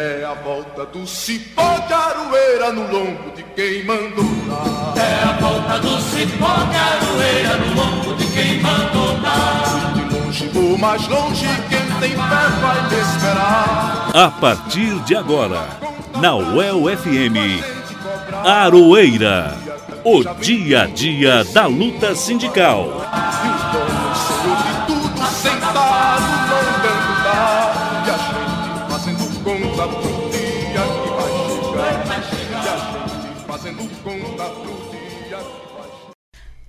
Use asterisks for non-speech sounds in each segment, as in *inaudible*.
É a volta do cipó de aroeira no lombo de quem mandou dar. É a volta do cipó de aroeira no lombo de quem mandou dar. De longe vou mais longe, quem tem fé vai me esperar. A partir de agora, na UEL FM, Aroeira, o dia a dia da luta sindical.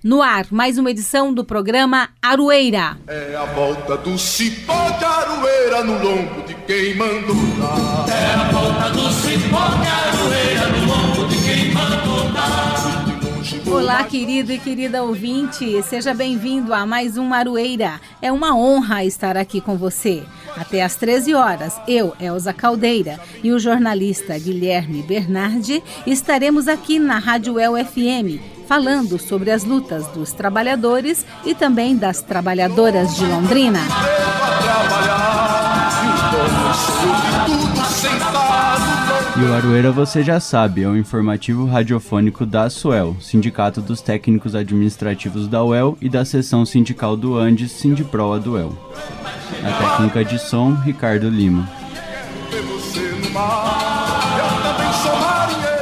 No ar, mais uma edição do programa Aroeira. É a volta do cipó de aroeira no lombo de quem mandou dar. É a volta do cipó de aroeira no lombo de quem mandou dar. Olá, querido e querida ouvinte, seja bem-vindo a mais um Aroeira. É uma honra estar aqui com você. Até às 13 horas, eu, Elza Caldeira, e o jornalista Guilherme Bernardi estaremos aqui na Rádio El FM, falando sobre as lutas dos trabalhadores e também das trabalhadoras de Londrina. E o Aroeira você já sabe, é o informativo radiofônico da SUEL, Sindicato dos Técnicos Administrativos da UEL e da seção sindical do Andes, Sindiproa do UEL. Na técnica de som, Ricardo Lima.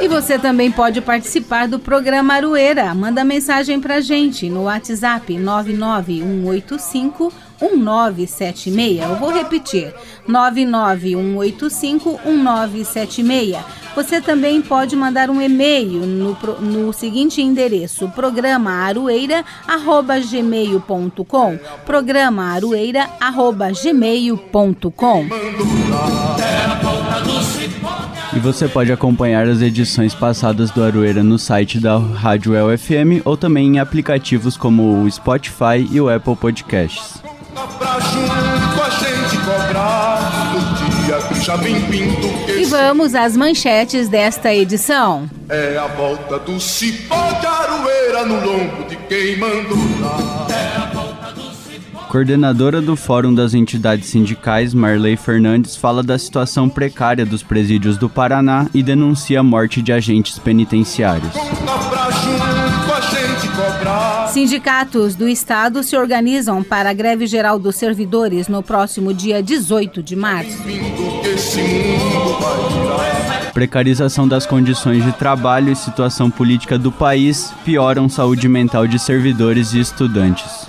E você também pode participar do programa Aroeira. Manda mensagem pra gente no WhatsApp 99185 1976. Eu vou repetir: 99185 1976. Você também pode mandar um e-mail no, no seguinte endereço: programaarueira@gmail.com. Programaarueira@gmail.com. E você pode acompanhar as edições passadas do Aroeira no site da Rádio El FM ou também em aplicativos como o Spotify e o Apple Podcasts. E vamos às manchetes desta edição. É a volta do cipó de aroeira no lombo de quem mandou dar. Coordenadora do Fórum das Entidades Sindicais, Marley Fernandes, fala da situação precária dos presídios do Paraná e denuncia a morte de agentes penitenciários. Sindicatos do Estado se organizam para a greve geral dos servidores no próximo dia 18 de março. Precarização das condições de trabalho e situação política do país pioram saúde mental de servidores e estudantes.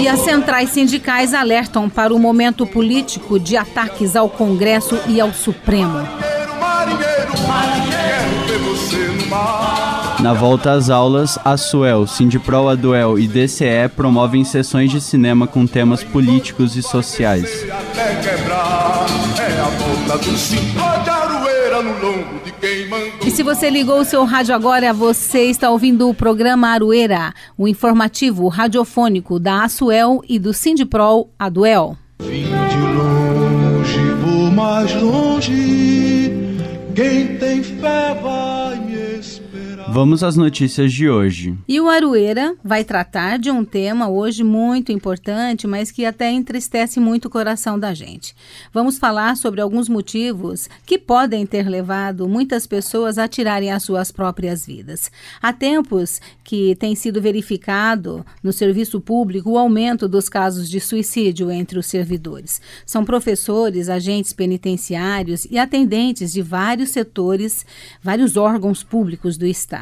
E as centrais sindicais alertam para o momento político de ataques ao Congresso e ao Supremo. Na volta às aulas, a SUEL, Sindipro Aduel e DCE promovem sessões de cinema com temas políticos e sociais. É a volta do no lombo de quem se você ligou o seu rádio agora, você está ouvindo o programa Arueira, o informativo radiofônico da Asuel e do Sindiprol Aduel. Vim de longe, vou mais longe. Quem tem fé vai. Vamos às notícias de hoje. E o Arueira vai tratar de um tema hoje muito importante, mas que até entristece muito o coração da gente. Vamos falar sobre alguns motivos que podem ter levado muitas pessoas a tirarem as suas próprias vidas. Há tempos que tem sido verificado no serviço público o aumento dos casos de suicídio entre os servidores. São professores, agentes penitenciários e atendentes de vários setores, vários órgãos públicos do Estado.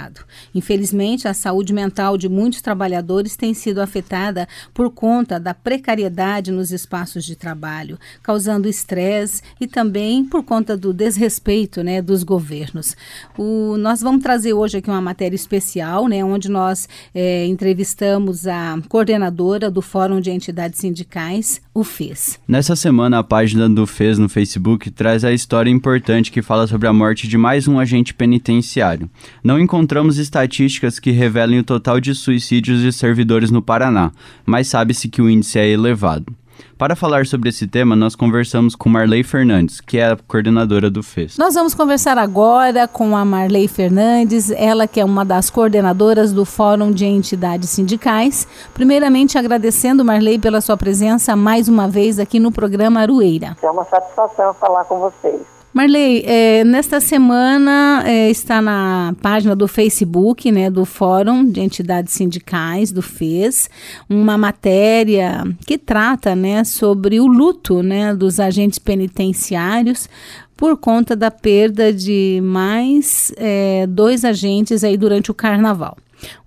Infelizmente, a saúde mental de muitos trabalhadores tem sido afetada por conta da precariedade nos espaços de trabalho, causando estresse e também por conta do desrespeito né, dos governos. O, nós vamos trazer hoje aqui uma matéria especial, né, onde nós eh, entrevistamos a coordenadora do Fórum de Entidades Sindicais, o FES. Nessa semana, a página do FES no Facebook traz a história importante que fala sobre a morte de mais um agente penitenciário. Não encontramos estatísticas que revelem o total de suicídios de servidores no Paraná, mas sabe-se que o índice é elevado. Para falar sobre esse tema, nós conversamos com Marley Fernandes, que é a coordenadora do FES. Nós vamos conversar agora com a Marley Fernandes, ela que é uma das coordenadoras do Fórum de Entidades Sindicais. Primeiramente, agradecendo, Marley, pela sua presença mais uma vez aqui no programa Arueira. É uma satisfação falar com vocês. Marley, é, nesta semana é, está na página do Facebook, né, do Fórum de Entidades Sindicais, do FES, uma matéria que trata, né, sobre o luto, né, dos agentes penitenciários por conta da perda de mais é, dois agentes aí durante o Carnaval.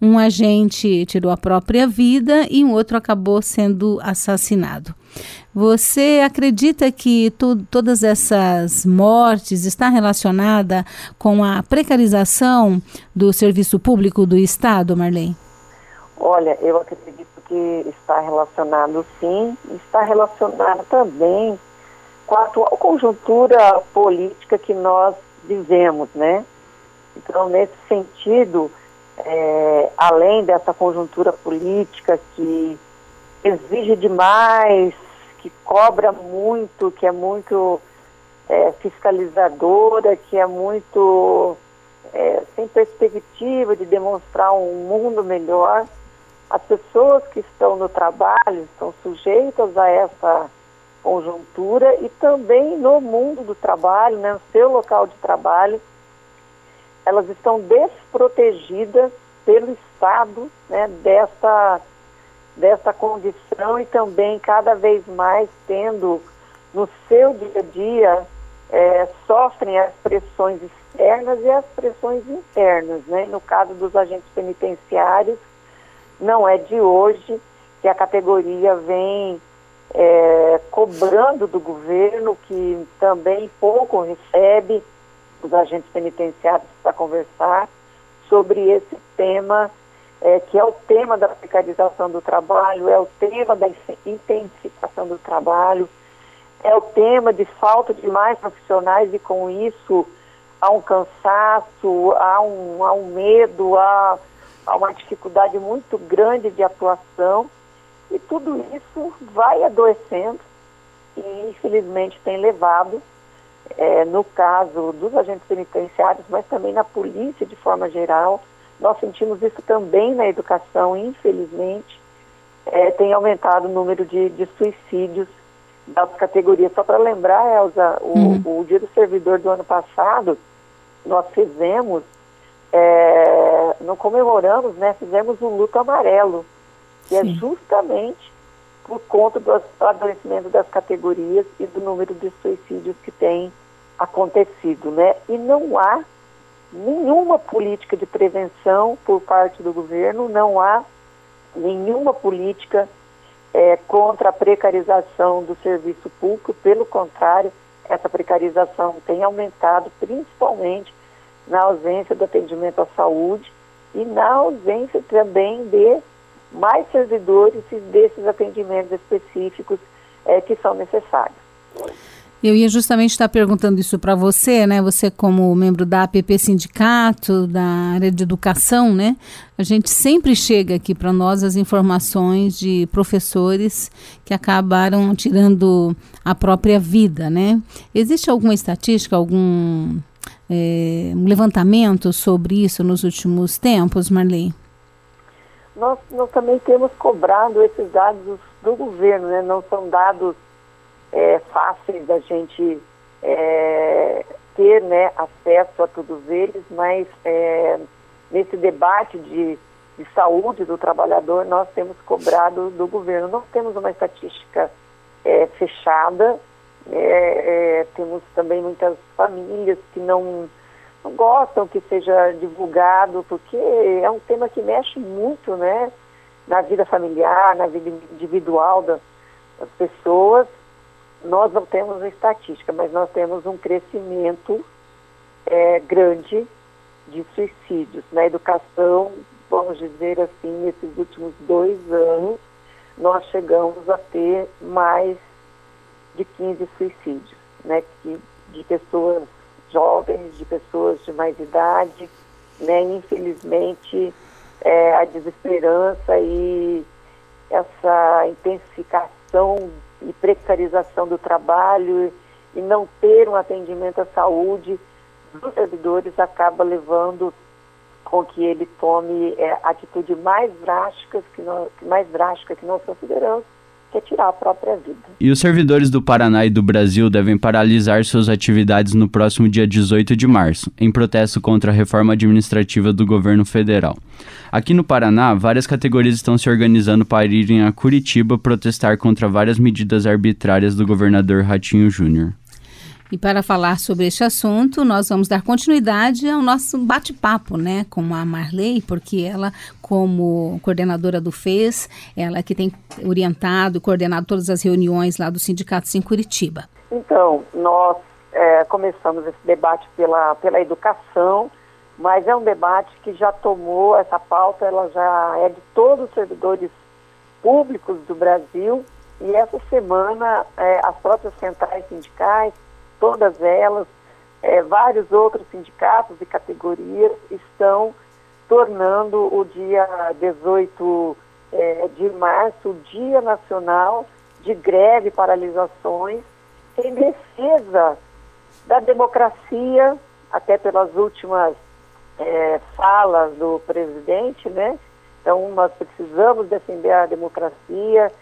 Um agente tirou a própria vida e um outro acabou sendo assassinado. Você acredita que todas essas mortes está relacionada com a precarização do serviço público do Estado, Marlene? Olha, eu acredito que está relacionado sim, está relacionado também com a atual conjuntura política que nós vivemos, né? Então, nesse sentido, é, além dessa conjuntura política que exige demais, que cobra muito, que é muito é, fiscalizadora, que é muito é, sem perspectiva de demonstrar um mundo melhor. As pessoas que estão no trabalho estão sujeitas a essa conjuntura e também no mundo do trabalho, né, no seu local de trabalho, elas estão desprotegidas pelo Estado né, dessa, dessa condição e também cada vez mais tendo no seu dia a dia é, sofrem as pressões externas e as pressões internas. Né? No caso dos agentes penitenciários, não é de hoje que a categoria vem é, cobrando do governo, que também pouco recebe os agentes penitenciários para conversar sobre esse tema, é, que é o tema da precarização do trabalho, é o tema da intensificação do trabalho, é o tema de falta de mais profissionais e com isso há um cansaço, há um, há um medo, há, há uma dificuldade muito grande de atuação. E tudo isso vai adoecendo e infelizmente tem levado é, no caso dos agentes penitenciários, mas também na polícia de forma geral. Nós sentimos isso também na educação, infelizmente. É, tem aumentado o número de, de suicídios das categorias. Só para lembrar, Elza, o, uhum. o, Dia do Servidor do ano passado, nós fizemos, é, não comemoramos, né? Fizemos um luto amarelo, que é Sim. é justamente por conta do adoecimento das categorias e do número de suicídios que tem acontecido, né? E não há nenhuma política de prevenção por parte do governo, não há nenhuma política é, contra a precarização do serviço público, pelo contrário, essa precarização tem aumentado, principalmente na ausência do atendimento à saúde e na ausência também de mais servidores desses atendimentos específicos é, que são necessários. Eu ia justamente estar perguntando isso para você, né? Você como membro da APP Sindicato, da área de educação, né? A gente sempre chega aqui para nós as informações de professores que acabaram tirando a própria vida, né? Existe alguma estatística, algum é, levantamento sobre isso nos últimos tempos, Marley? nós, nós também temos cobrado esses dados do governo, né? não são dados é, fáceis da gente é, ter né, acesso a todos eles, mas é, nesse debate de, de saúde do trabalhador nós temos cobrado do governo. Nós temos uma estatística é, fechada, é, é, temos também muitas famílias que não não gostam que seja divulgado, porque é um tema que mexe muito, né, na vida familiar, na vida individual das, das pessoas. Nós não temos estatística, mas nós temos um crescimento é, grande de suicídios. Na educação, vamos dizer assim, nesses últimos dois anos, nós chegamos a ter mais de 15 suicídios, né, de pessoas jovens, de pessoas de mais idade, né? Infelizmente, é, a desesperança e essa intensificação e precarização do trabalho e não ter um atendimento à saúde dos servidores acaba levando com que ele tome é, atitude mais drásticas que mais drástica que nós consideramos que tirar a própria vida. E os servidores do Paraná e do Brasil devem paralisar suas atividades no próximo dia 18 de março, em protesto contra a reforma administrativa do governo federal. Aqui no Paraná, várias categorias estão se organizando para irem a Curitiba protestar contra várias medidas arbitrárias do governador Ratinho Júnior. E para falar sobre este assunto, nós vamos dar continuidade ao nosso bate-papo, né, com a Marley, porque ela, como coordenadora do FES, ela que tem orientado coordenado todas as reuniões lá do sindicato em Curitiba. Então, nós é, começamos esse debate pela, pela educação, mas é um debate que já tomou essa pauta, ela já é de todos os servidores públicos do Brasil, e essa semana é, as próprias centrais sindicais todas elas, é, vários outros sindicatos e categorias estão tornando o dia 18 é, de março o Dia Nacional de Greve e Paralisações em defesa da democracia, até pelas últimas é, falas do presidente, né? Então, nós precisamos defender a democracia,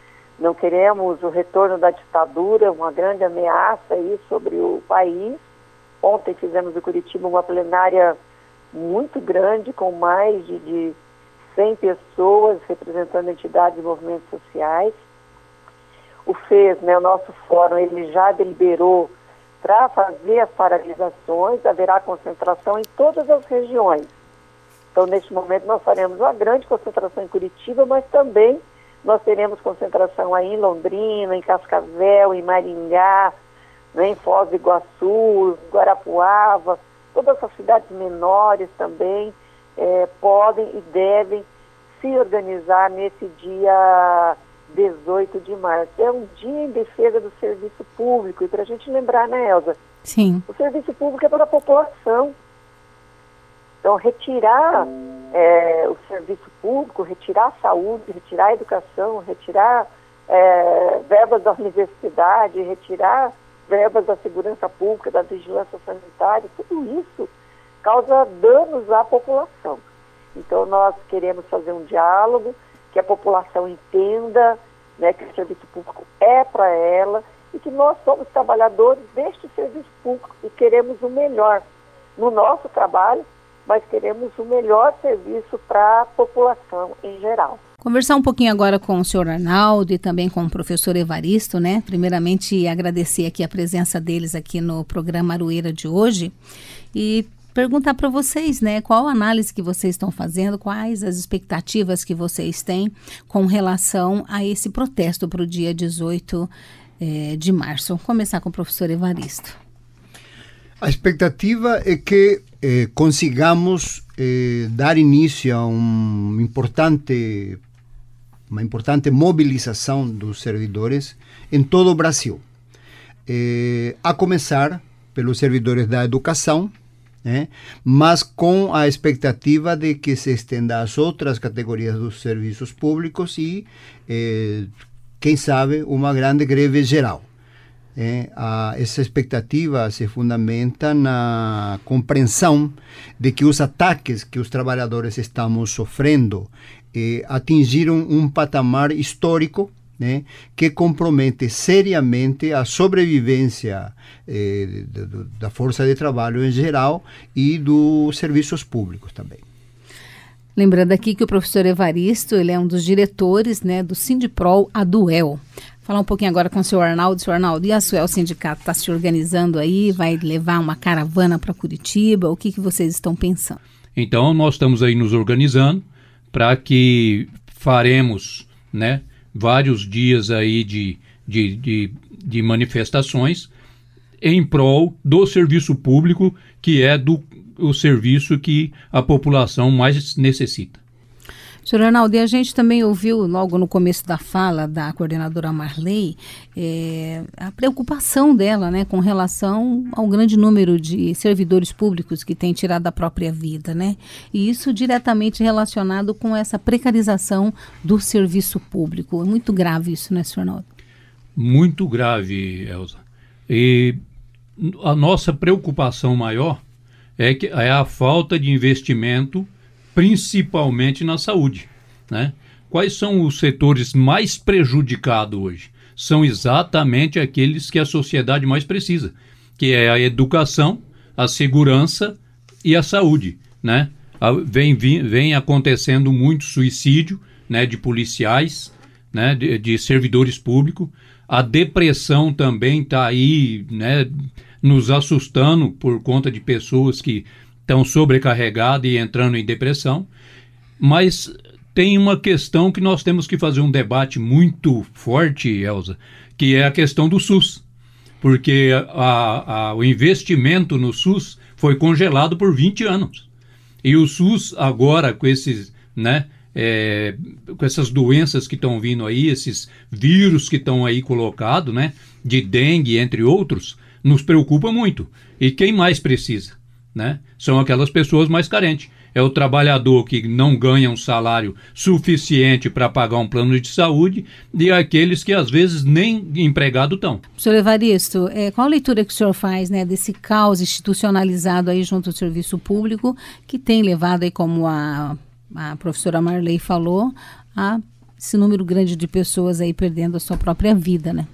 não queremos o retorno da ditadura, uma grande ameaça aí sobre o país. Ontem fizemos em Curitiba uma plenária muito grande, com mais de, de 100 pessoas representando entidades e movimentos sociais. O FES, né, o nosso fórum, ele já deliberou para fazer as paralisações, haverá concentração em todas as regiões. Então, neste momento, nós faremos uma grande concentração em Curitiba, mas também nós teremos concentração aí em Londrina, em Cascavel, em Maringá, né, em Foz do Iguaçu, Guarapuava, todas essas cidades menores também é, podem e devem se organizar nesse dia 18 de março. É um dia em defesa do serviço público. E para a gente lembrar, né, Elza? Sim. O serviço público é para a população. Então, retirar é, o serviço público, retirar a saúde, retirar a educação, retirar é, verbas da universidade, retirar verbas da segurança pública, da vigilância sanitária, tudo isso causa danos à população. Então, nós queremos fazer um diálogo, que a população entenda né, que o serviço público é para ela e que nós somos trabalhadores deste serviço público e queremos o melhor no nosso trabalho mas queremos o melhor serviço para a população em geral. Conversar um pouquinho agora com o senhor Arnaldo e também com o professor Evaristo, né? Primeiramente, agradecer aqui a presença deles aqui no programa Arueira de hoje e perguntar para vocês, né, qual a análise que vocês estão fazendo, quais as expectativas que vocês têm com relação a esse protesto para o dia 18 eh, de março. Vamos começar com o professor Evaristo. A expectativa é que eh, consigamos eh, dar início a um importante, uma importante mobilização dos servidores em todo o Brasil. Eh, a começar pelos servidores da educação, né? mas com a expectativa de que se estenda às outras categorias dos serviços públicos e, eh, quem sabe, uma grande greve geral. É, a, essa expectativa se fundamenta na compreensão de que os ataques que os trabalhadores estamos sofrendo eh, atingiram um patamar histórico né, que compromete seriamente a sobrevivência eh, da força de trabalho em geral e dos serviços públicos também. Lembrando aqui que o professor Evaristo, ele é um dos diretores né, do Sindiprol Aduel. Falar um pouquinho agora com o senhor Arnaldo. Senhor Arnaldo, e a Suel Sindicato está se organizando aí? Vai levar uma caravana para Curitiba? O que, que vocês estão pensando? Então, nós estamos aí nos organizando para que faremos né, vários dias aí de, de, de, de manifestações em prol do serviço público, que é do o serviço que a população mais necessita. Senhor Arnaldo, e a gente também ouviu logo no começo da fala da coordenadora Marley é, a preocupação dela né, com relação ao grande número de servidores públicos que têm tirado a própria vida, né? E isso diretamente relacionado com essa precarização do serviço público. É muito grave isso, né, senhor Arnaldo? muito grave, Elza. E a nossa preocupação maior é, que, é a falta de investimento, principalmente na saúde. Né? Quais são os setores mais prejudicados hoje? São exatamente aqueles que a sociedade mais precisa, que é a educação, a segurança e a saúde. Né? Vem, vem, vem acontecendo muito suicídio né, de policiais, né, de, de servidores públicos. A depressão também está aí, né, nos assustando por conta de pessoas que estão sobrecarregadas e entrando em depressão. Mas tem uma questão que nós temos que fazer um debate muito forte, Elza, que é a questão do SUS. Porque a, a, o investimento no SUS foi congelado por 20 anos. E o SUS agora, com esses, né, é, com essas doenças que estão vindo aí, esses vírus que estão aí colocados, né, de dengue, entre outros, nos preocupa muito. E quem mais precisa? Né? São aquelas pessoas mais carentes. É o trabalhador que não ganha um salário suficiente para pagar um plano de saúde e aqueles que às vezes nem empregado estão. Senhor Evaristo, é, qual a leitura que o senhor faz né, desse caos institucionalizado aí junto ao serviço público que tem levado aí, como a, a professora Marley falou, a esse número grande de pessoas aí perdendo a sua própria vida, né?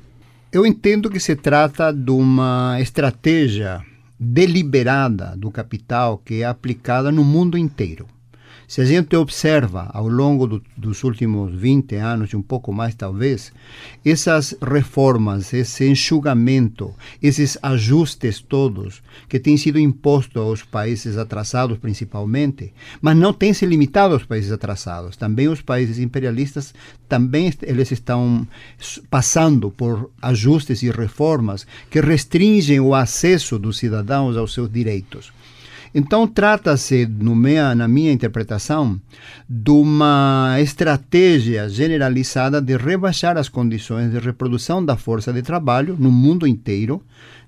Eu entendo que se trata de uma estratégia deliberada do capital que é aplicada no mundo inteiro. Se a gente observa ao longo do, dos últimos 20 anos, um pouco mais talvez, essas reformas, esse enxugamento, esses ajustes todos que têm sido impostos aos países atrasados principalmente, mas não têm se limitado aos países atrasados. Também os países imperialistas, também eles estão passando por ajustes e reformas que restringem o acesso dos cidadãos aos seus direitos. Então, trata-se, na minha interpretação, de uma estratégia generalizada de rebaixar as condições de reprodução da força de trabalho no mundo inteiro,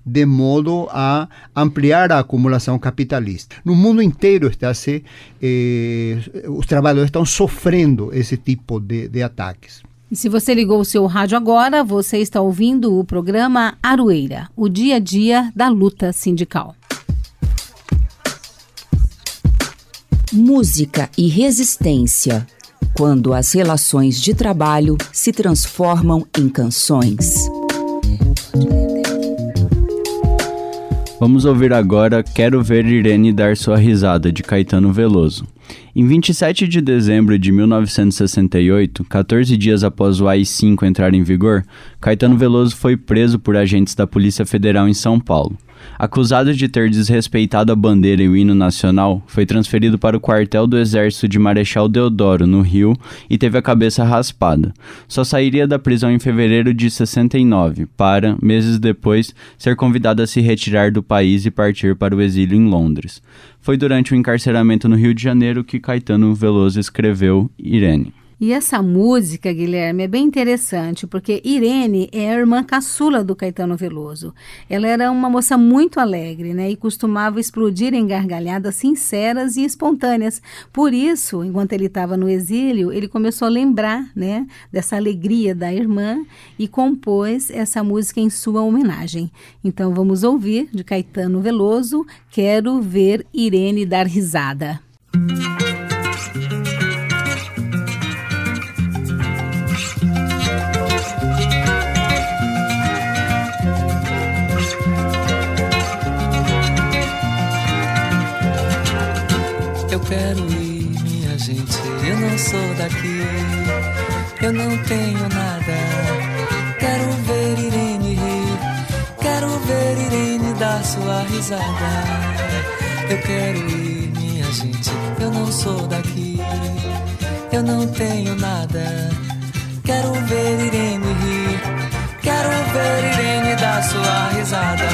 de modo a ampliar a acumulação capitalista. No mundo inteiro está -se, eh, os trabalhadores estão sofrendo esse tipo de, de ataques. E se você ligou o seu rádio agora, você está ouvindo o programa Aroeira, o dia a dia da luta sindical. Música e resistência. Quando as relações de trabalho se transformam em canções. Vamos ouvir agora Quero Ver Irene Dar Sua Risada, de Caetano Veloso. Em 27 de dezembro de 1968, 14 dias após o AI-5 entrar em vigor, Caetano Veloso foi preso por agentes da Polícia Federal em São Paulo. Acusado de ter desrespeitado a bandeira e o hino nacional, foi transferido para o quartel do Exército de Marechal Deodoro, no Rio, e teve a cabeça raspada. Só sairia da prisão em fevereiro de 69, para, meses depois, ser convidado a se retirar do país e partir para o exílio em Londres. Foi durante o encarceramento no Rio de Janeiro que Caetano Veloso escreveu Irene. E essa música, Guilherme, é bem interessante, porque Irene é a irmã caçula do Caetano Veloso. Ela era uma moça muito alegre, né? E costumava explodir em gargalhadas sinceras e espontâneas. Por isso, enquanto ele estava no exílio, ele começou a lembrar, né, dessa alegria da irmã e compôs essa música em sua homenagem. Então vamos ouvir de Caetano Veloso, Quero ver Irene dar risada. Música quero ir, minha gente. Eu não sou daqui, eu não tenho nada. Quero ver Irene rir, quero ver Irene dar sua risada. Eu quero ir, minha gente. Eu não sou daqui, eu não tenho nada. Quero ver Irene rir, quero ver Irene dar sua risada.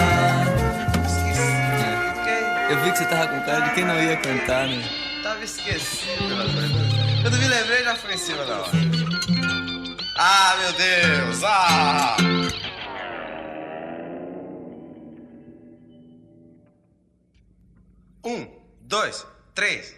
Eu vi que você tava com cara de quem não ia cantar, né? Tava esquecido. Quando me lembrei, já foi em cima da hora. Ah, meu Deus! Ah! Um, dois, três.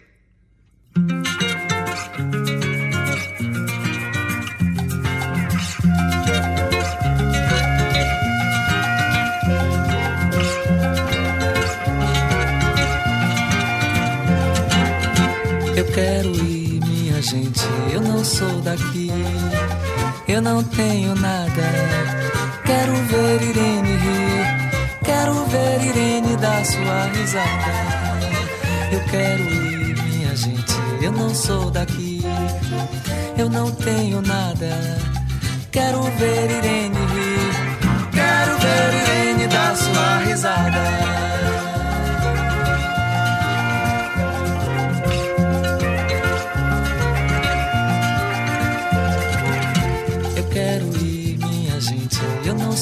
Quero ir, minha gente, eu não sou daqui. Eu não tenho nada. Quero ver Irene rir. Quero ver Irene dar sua risada. Eu quero ir, minha gente, eu não sou daqui. Eu não tenho nada. Quero ver Irene rir. Quero ver Irene dar sua risada.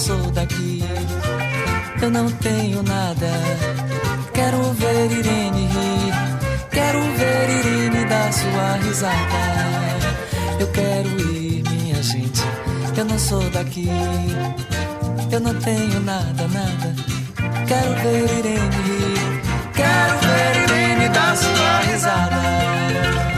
Sou daqui. Eu não tenho nada. Quero ver Irene rir. Quero ver Irene dar sua risada. Eu quero ir, minha gente. Eu não sou daqui. Eu não tenho nada, nada. Quero ver Irene rir. Quero ver Irene dar sua risada.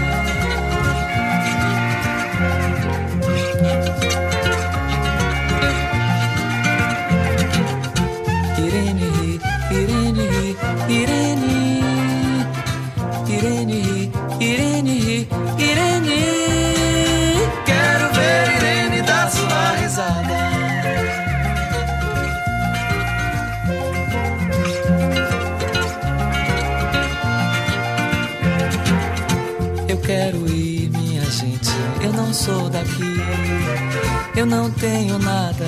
Eu não tenho nada.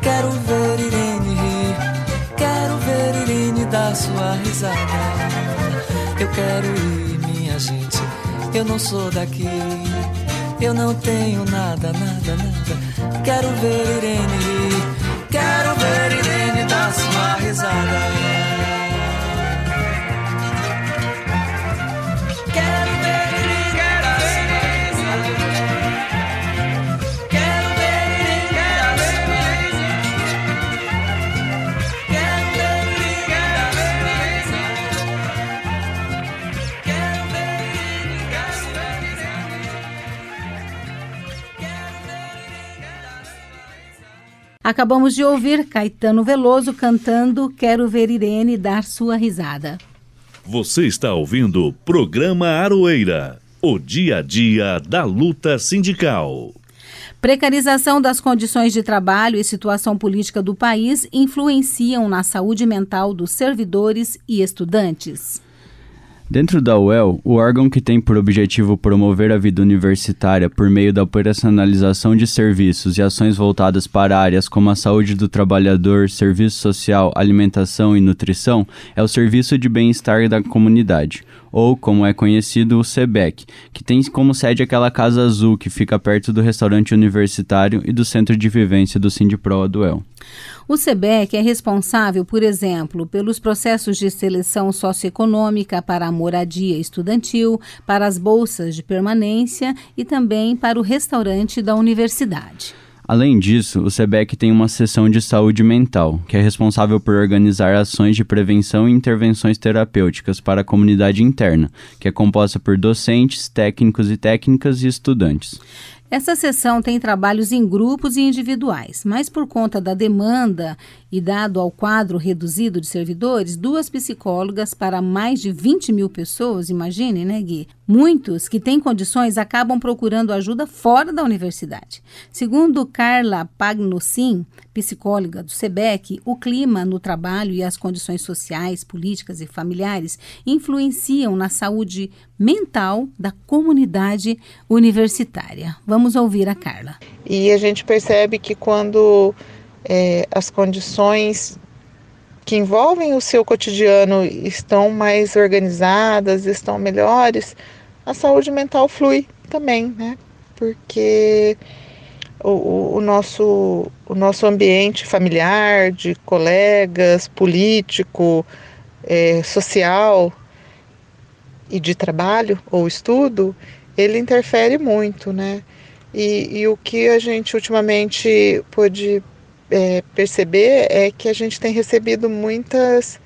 Quero ver Irene rir. Quero ver Irene dar sua risada. Eu quero ir, minha gente. Eu não sou daqui. Eu não tenho nada, nada, nada. Quero ver Irene rir. Acabamos de ouvir Caetano Veloso cantando Quero Ver Irene dar sua risada. Você está ouvindo o programa Aroeira, o dia a dia da luta sindical. Precarização das condições de trabalho e situação política do país influenciam na saúde mental dos servidores e estudantes. Dentro da UEL, o órgão que tem por objetivo promover a vida universitária por meio da operacionalização de serviços e ações voltadas para áreas como a saúde do trabalhador, serviço social, alimentação e nutrição, é o Serviço de Bem-Estar da Comunidade, ou como é conhecido, o SEBEC, que tem como sede aquela casa azul que fica perto do restaurante universitário e do centro de vivência do Sindipro do UEL. O SEBEC é responsável, por exemplo, pelos processos de seleção socioeconômica para a moradia estudantil, para as bolsas de permanência e também para o restaurante da universidade. Além disso, o SEBEC tem uma seção de saúde mental, que é responsável por organizar ações de prevenção e intervenções terapêuticas para a comunidade interna, que é composta por docentes, técnicos e técnicas e estudantes. Essa sessão tem trabalhos em grupos e individuais, mas por conta da demanda e dado ao quadro reduzido de servidores, duas psicólogas para mais de 20 mil pessoas, imagine, né, Gui? Muitos que têm condições acabam procurando ajuda fora da universidade. Segundo Carla Pagnucin, psicóloga do SEBEC, o clima no trabalho e as condições sociais, políticas e familiares influenciam na saúde mental da comunidade universitária. Vamos ouvir a Carla. E a gente percebe que quando é, as condições que envolvem o seu cotidiano estão mais organizadas, estão melhores, a saúde mental flui também, né? Porque o, o, nosso, o nosso ambiente familiar, de colegas, político, é, social e de trabalho ou estudo, ele interfere muito, né? E, e o que a gente ultimamente pôde é, perceber é que a gente tem recebido muitas,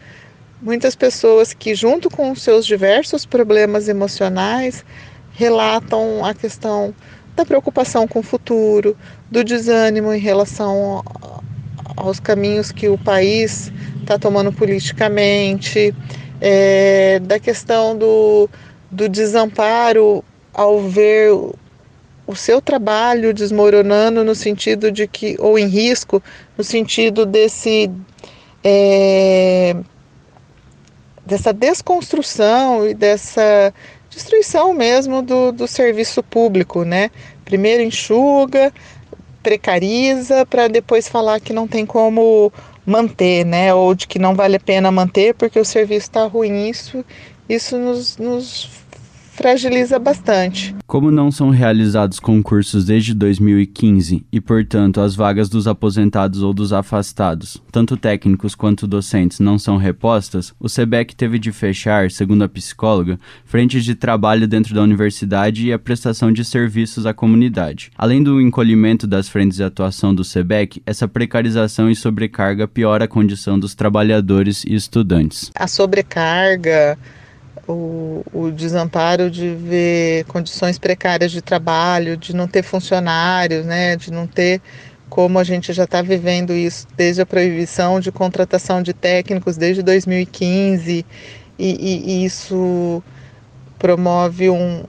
muitas pessoas que, junto com seus diversos problemas emocionais, relatam a questão da preocupação com o futuro, do desânimo em relação aos caminhos que o país está tomando politicamente, é, da questão do, do desamparo ao ver o seu trabalho desmoronando no sentido de que, ou em risco, no sentido desse é, dessa desconstrução e dessa destruição mesmo do, do serviço público, né? Primeiro enxuga, precariza, para depois falar que não tem como manter, né? Ou de que não vale a pena manter porque o serviço está ruim. Isso, isso nos, nos fragiliza bastante. Como não são realizados concursos desde 2015 e, portanto, as vagas dos aposentados ou dos afastados, tanto técnicos quanto docentes, não são repostas, o SEBEC teve de fechar, segundo a psicóloga, frentes de trabalho dentro da universidade e a prestação de serviços à comunidade. Além do encolhimento das frentes de atuação do SEBEC, essa precarização e sobrecarga piora a condição dos trabalhadores e estudantes. A sobrecarga o, o desamparo de ver condições precárias de trabalho, de não ter funcionários, né, de não ter como a gente já está vivendo isso desde a proibição de contratação de técnicos desde 2015 e, e, e isso promove um,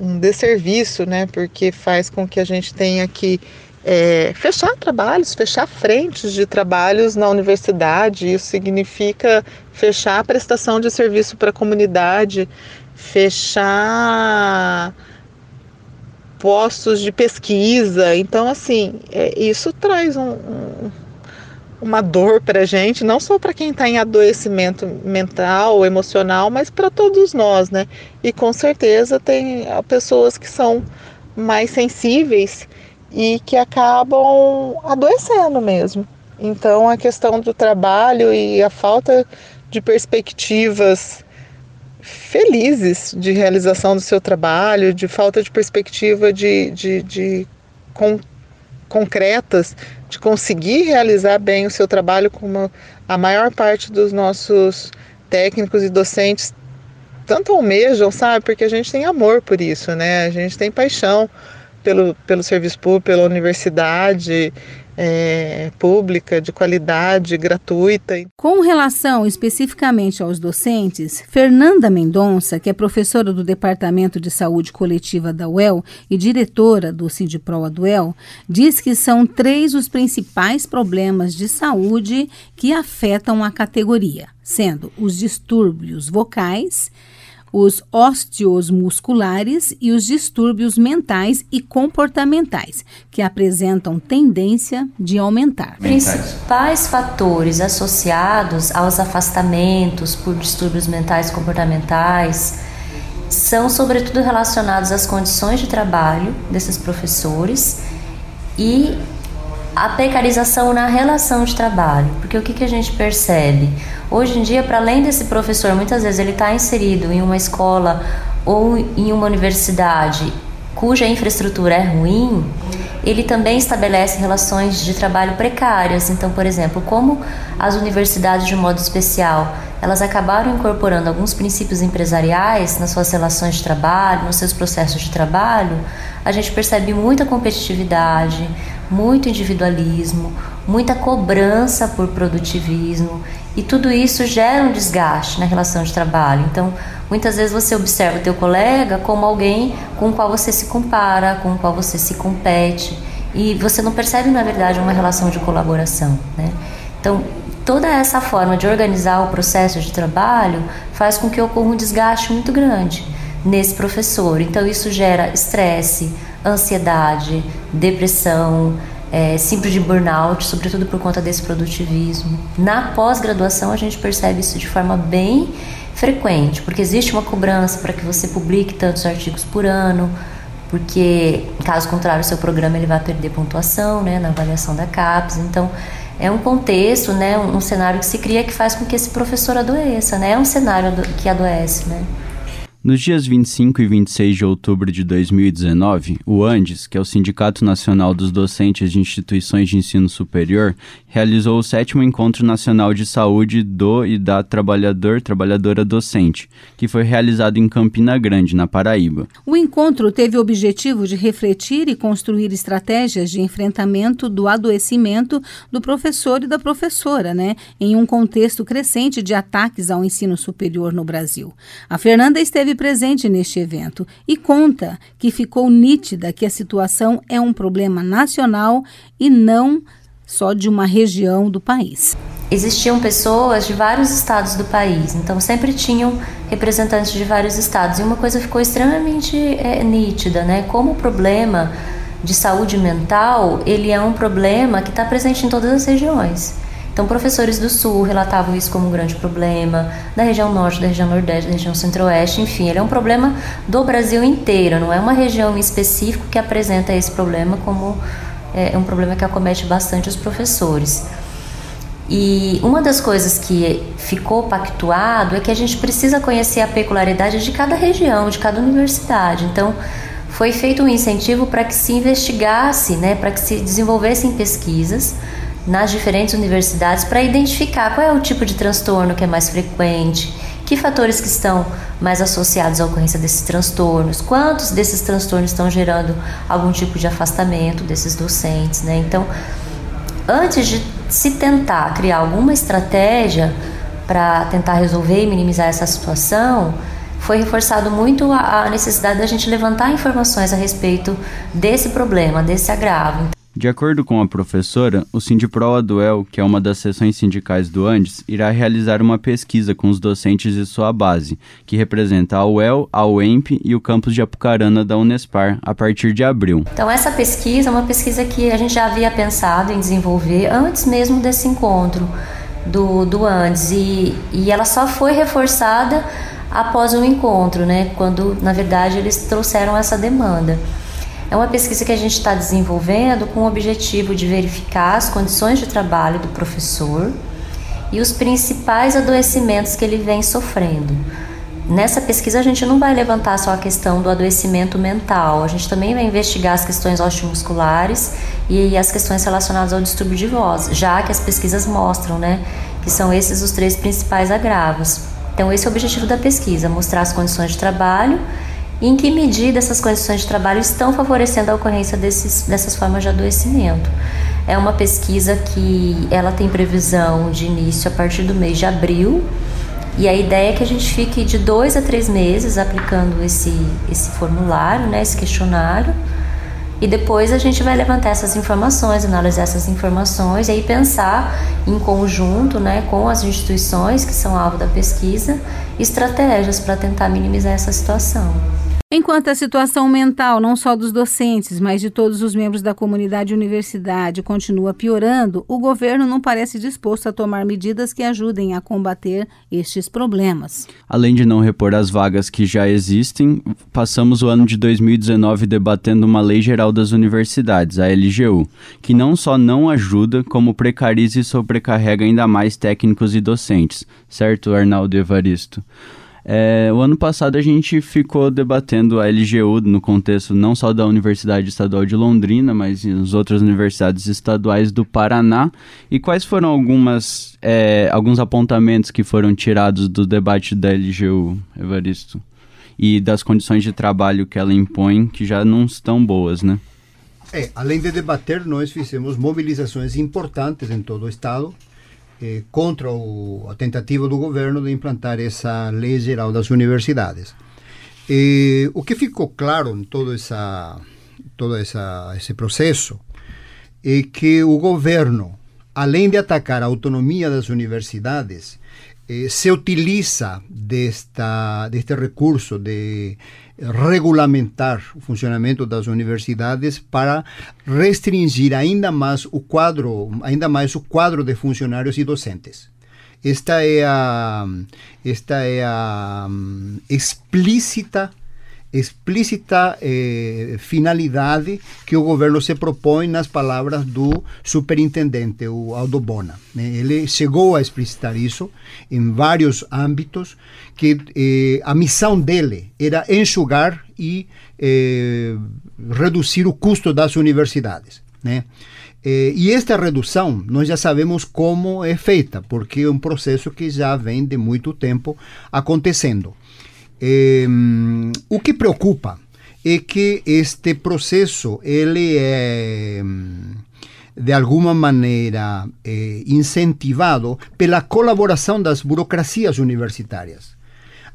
um desserviço, né? Porque faz com que a gente tenha que é, fechar trabalhos, fechar frentes de trabalhos na universidade. Isso significa fechar a prestação de serviço para a comunidade, fechar postos de pesquisa. Então, assim, é, isso traz um, um, uma dor para a gente, não só para quem está em adoecimento mental, emocional, mas para todos nós, né? E com certeza tem pessoas que são mais sensíveis e que acabam adoecendo mesmo. Então, a questão do trabalho e a falta de perspectivas felizes de realização do seu trabalho, de falta de perspectiva de, de, de con, concretas, de conseguir realizar bem o seu trabalho, como a maior parte dos nossos técnicos e docentes tanto almejam, sabe? Porque a gente tem amor por isso, né? A gente tem paixão pelo, pelo serviço público, pela universidade é, pública, de qualidade, gratuita. Com relação especificamente aos docentes, Fernanda Mendonça, que é professora do Departamento de Saúde Coletiva da UEL e diretora do Sindipro do UEL, diz que são três os principais problemas de saúde que afetam a categoria, sendo os distúrbios vocais, os ósteos musculares e os distúrbios mentais e comportamentais, que apresentam tendência de aumentar. Principais fatores associados aos afastamentos por distúrbios mentais e comportamentais são, sobretudo, relacionados às condições de trabalho desses professores e a precarização na relação de trabalho. Porque o que, que a gente percebe? Hoje em dia, para além desse professor, muitas vezes ele está inserido em uma escola ou em uma universidade cuja infraestrutura é ruim, ele também estabelece relações de trabalho precárias. Então, por exemplo, como as universidades de um modo especial, elas acabaram incorporando alguns princípios empresariais nas suas relações de trabalho, nos seus processos de trabalho, a gente percebe muita competitividade, muito individualismo, muita cobrança por produtivismo e tudo isso gera um desgaste na relação de trabalho. Então, muitas vezes você observa o teu colega como alguém com o qual você se compara, com o qual você se compete e você não percebe na verdade uma relação de colaboração, né? Então, toda essa forma de organizar o processo de trabalho faz com que ocorra um desgaste muito grande nesse professor. Então, isso gera estresse, ansiedade, depressão, é, síndrome de burnout, sobretudo por conta desse produtivismo. Na pós-graduação, a gente percebe isso de forma bem frequente, porque existe uma cobrança para que você publique tantos artigos por ano, porque, caso contrário, o seu programa ele vai perder pontuação né, na avaliação da CAPES. Então, é um contexto, né, um, cenário que se cria que faz com que esse professor adoeça, né? É um cenário que adoece, né? Nos dias 25 e 26 de outubro de 2019, o ANDES, que é o Sindicato Nacional dos Docentes de Instituições de Ensino Superior, realizou o sétimo Encontro Nacional de Saúde do e da Trabalhador Trabalhadora Docente, que foi realizado em Campina Grande, na Paraíba. O encontro teve o objetivo de refletir e construir estratégias de enfrentamento do adoecimento do professor e da professora, né, em um contexto crescente de ataques ao ensino superior no Brasil. A Fernanda esteve presente neste evento e conta que ficou nítida que a situação é um problema nacional e não só de uma região do país. Existiam pessoas de vários estados do país, então sempre tinham representantes de vários estados. E uma coisa ficou extremamente é, nítida, né? Como o problema de saúde mental ele é um problema que está presente em todas as regiões. Então, professores do Sul relatavam isso como um grande problema, da região Norte, da região Nordeste, da região Centro-Oeste, enfim, ele é um problema do Brasil inteiro, não é uma região em específico que apresenta esse problema como é, um problema que acomete bastante os professores. E uma das coisas que ficou pactuado é que a gente precisa conhecer a peculiaridade de cada região, de cada universidade. Então, foi feito um incentivo para que se investigasse, né, para que se desenvolvessem pesquisas nas diferentes universidades para identificar qual é o tipo de transtorno que é mais frequente, que fatores que estão mais associados à ocorrência desses transtornos, quantos desses transtornos estão gerando algum tipo de afastamento desses docentes, né? Então, antes de se tentar criar alguma estratégia para tentar resolver e minimizar essa situação, foi reforçado muito a necessidade da gente levantar informações a respeito desse problema, desse agravo. De acordo com a professora, o Sindipro Aduel, que é uma das seções sindicais do Andes, irá realizar uma pesquisa com os docentes de sua base, que representa a UEL, a UEMP e o campus de Apucarana da Unespar, a partir de abril. Então, essa pesquisa é uma pesquisa que a gente já havia pensado em desenvolver antes mesmo desse encontro do, do Andes, e, e ela só foi reforçada após o encontro, né, quando na verdade eles trouxeram essa demanda. É uma pesquisa que a gente está desenvolvendo com o objetivo de verificar as condições de trabalho do professor e os principais adoecimentos que ele vem sofrendo. Nessa pesquisa, a gente não vai levantar só a questão do adoecimento mental, a gente também vai investigar as questões osteomusculares e as questões relacionadas ao distúrbio de voz, já que as pesquisas mostram né, que são esses os três principais agravos. Então, esse é o objetivo da pesquisa: mostrar as condições de trabalho em que medida essas condições de trabalho estão favorecendo a ocorrência desses, dessas formas de adoecimento. É uma pesquisa que ela tem previsão de início a partir do mês de abril e a ideia é que a gente fique de dois a três meses aplicando esse, esse formulário, né, esse questionário, e depois a gente vai levantar essas informações, analisar essas informações e aí pensar em conjunto né, com as instituições que são alvo da pesquisa estratégias para tentar minimizar essa situação. Enquanto a situação mental, não só dos docentes, mas de todos os membros da comunidade universidade, continua piorando, o governo não parece disposto a tomar medidas que ajudem a combater estes problemas. Além de não repor as vagas que já existem, passamos o ano de 2019 debatendo uma lei geral das universidades, a LGU, que não só não ajuda, como precariza e sobrecarrega ainda mais técnicos e docentes, certo, Arnaldo Evaristo? É, o ano passado a gente ficou debatendo a LGU no contexto não só da Universidade Estadual de Londrina, mas nas outras universidades estaduais do Paraná. E quais foram algumas, é, alguns apontamentos que foram tirados do debate da LGU, Evaristo? E das condições de trabalho que ela impõe, que já não estão boas, né? É, além de debater, nós fizemos mobilizações importantes em todo o estado eh, contra o, a tentativa do governo de implantar essa lei geral das universidades. Eh, o que ficou claro em todo, essa, todo essa, esse processo é que o governo, além de atacar a autonomia das universidades, eh, se utiliza desta, deste recurso de regulamentar o funcionamento das universidades para restringir ainda mais o quadro, ainda mais o quadro de funcionários e docentes. Esta é a, esta é a um, explícita explícita eh, finalidade que o governo se propõe nas palavras do superintendente, o Aldo Bona. Ele chegou a explicitar isso em vários âmbitos, que eh, a missão dele era enxugar e eh, reduzir o custo das universidades. Né? e esta redução, nós já sabemos como é feita, porque é um processo que já vem de muito tempo acontecendo. O que preocupa é que este processo ele é de alguma maneira eh, incentivado pela colaboração das burocracias universitárias.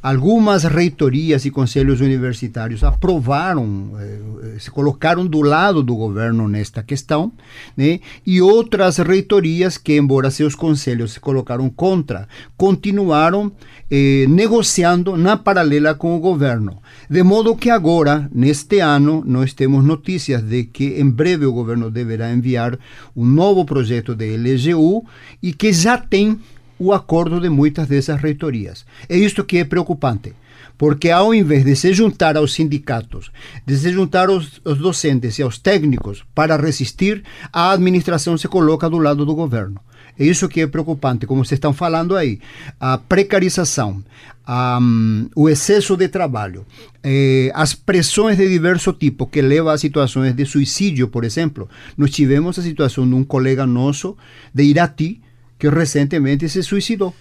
Algumas reitorias e conselhos universitários aprovaram, eh, se colocaram do lado do governo nesta questão, né? e outras reitorias que, embora seus conselhos se colocaram contra, continuaram eh, negociando na paralela com o governo. De modo que agora, neste ano, nós temos notícias de que em breve o governo deverá enviar um novo projeto de LGU e que já tem o acordo de muitas dessas reitorias. É isto que é preocupante, porque ao invés de se juntar aos sindicatos, de se juntar aos, aos docentes e aos técnicos para resistir, a administração se coloca do lado do governo. É isso que é preocupante, como vocês estão falando aí. A precarização, a, um, o excesso de trabalho, eh, as pressões de diverso tipo que levam a situações de suicídio, por exemplo. Nós tivemos a situação de um colega nosso de Irati, que recentemente se suicidou.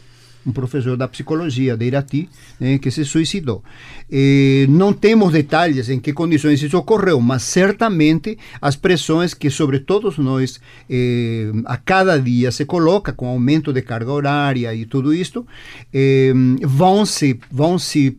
Um professor da psicologia de Irati, né, que se suicidou. Eh, não temos detalhes em que condições isso ocorreu, mas certamente as pressões que sobre todos nós eh, a cada dia se coloca, com aumento de carga horária e tudo isto, eh, vão se, vão se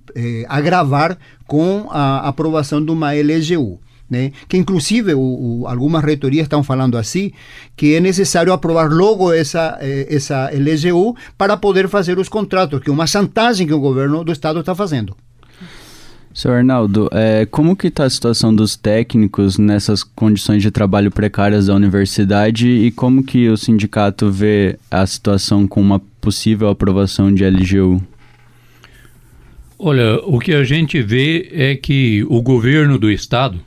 agravar com a aprovação de uma LGU né? que inclusive o, o, algumas reitorias estão falando assim, que é necessário aprovar logo essa, eh, essa LGU para poder fazer os contratos, que é uma chantagem que o governo do estado está fazendo. Senhor Arnaldo, é, como que está a situação dos técnicos nessas condições de trabalho precárias da universidade e como que o sindicato vê a situação com uma possível aprovação de LGU? Olha, o que a gente vê é que o governo do estado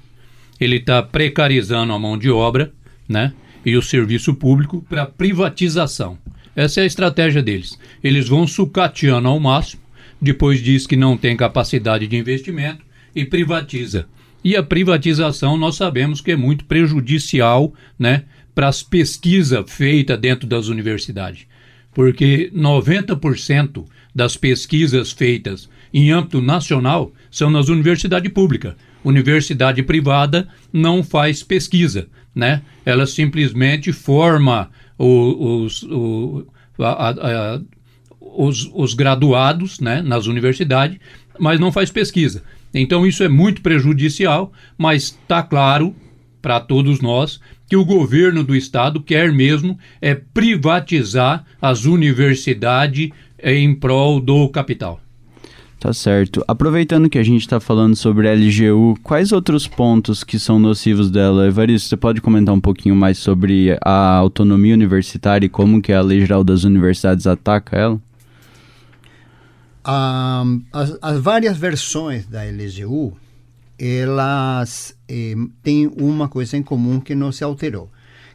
ele está precarizando a mão de obra, né? E o serviço público para privatização. Essa é a estratégia deles. Eles vão sucateando ao máximo, depois diz que não tem capacidade de investimento e privatiza. E a privatização nós sabemos que é muito prejudicial, né, para as pesquisas feitas dentro das universidades. Porque 90% das pesquisas feitas em âmbito nacional são nas universidades públicas universidade privada não faz pesquisa, né? Ela simplesmente forma os, o, a, a, os, os graduados né, nas universidades, mas não faz pesquisa. Então isso é muito prejudicial, mas está claro para todos nós que o governo do estado quer mesmo é privatizar as universidades em prol do capital. Tá certo. Aproveitando que a gente está falando sobre a LGU, quais outros pontos que são nocivos dela? Evaristo, você pode comentar um pouquinho mais sobre a autonomia universitária e como que a Lei Geral das Universidades ataca ela? Um, as, as, várias versões da LGU, elas eh, têm uma coisa em comum que não se alterou,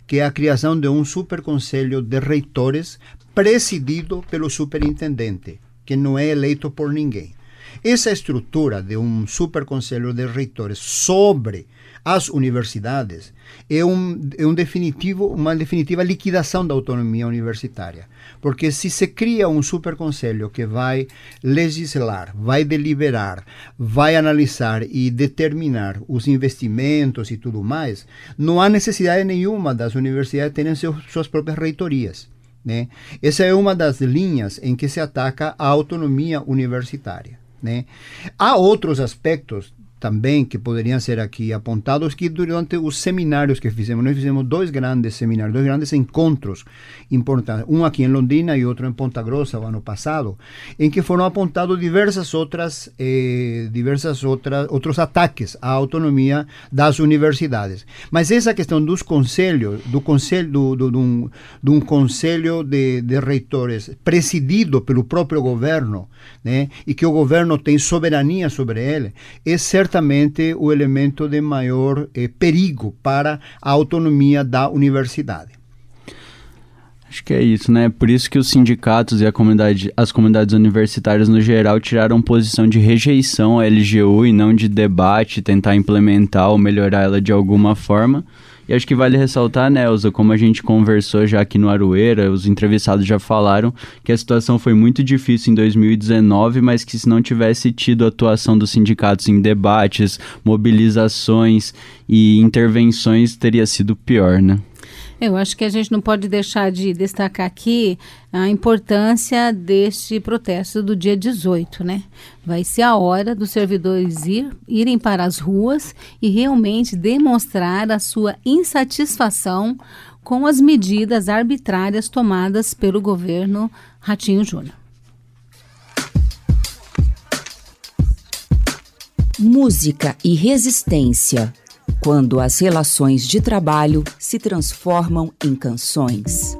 que é a criação de um superconselho de reitores presidido pelo superintendente, que não é eleito por ninguém. Essa estrutura de um superconselho de reitores sobre as universidades é, um, é um definitivo, uma definitiva liquidação da autonomia universitária. Porque se se cria um superconselho que vai legislar, vai deliberar, vai analisar e determinar os investimentos e tudo mais, não há necessidade nenhuma das universidades terem seus, suas próprias reitorias. Né? Essa é uma das linhas em que se ataca a autonomia universitária. Né? Há outros aspectos também que poderiam ser aqui apontados que durante os seminários que fizemos, nós fizemos dois grandes seminários, dois grandes encontros importantes, um aqui em Londrina e outro em Ponta Grossa, o ano passado, em que foram apontados diversas outras, eh, diversas outras, outros ataques à autonomia das universidades. Mas essa questão dos conselhos, do conselho, do, do, de, um, um conselho de, de reitores presidido pelo próprio governo, né, e que o governo tem soberania sobre ele, é certo certamente o elemento de maior eh, perigo para a autonomia da universidade. Acho que é isso, né? Por isso que os sindicatos e a comunidade, as comunidades universitárias no geral tiraram posição de rejeição à LGU e não de debate, tentar implementar ou melhorar ela de alguma forma. E acho que vale ressaltar, Nelson, como a gente conversou já aqui no Aroeira, os entrevistados já falaram que a situação foi muito difícil em 2019, mas que se não tivesse tido atuação dos sindicatos em debates, mobilizações e intervenções, teria sido pior, né? Eu acho que a gente não pode deixar de destacar aqui a importância deste protesto do dia 18, né? Vai ser a hora dos servidores ir, irem para as ruas e realmente demonstrar a sua insatisfação com as medidas arbitrárias tomadas pelo governo Ratinho Júnior. Música e resistência quando as relações de trabalho se transformam em canções.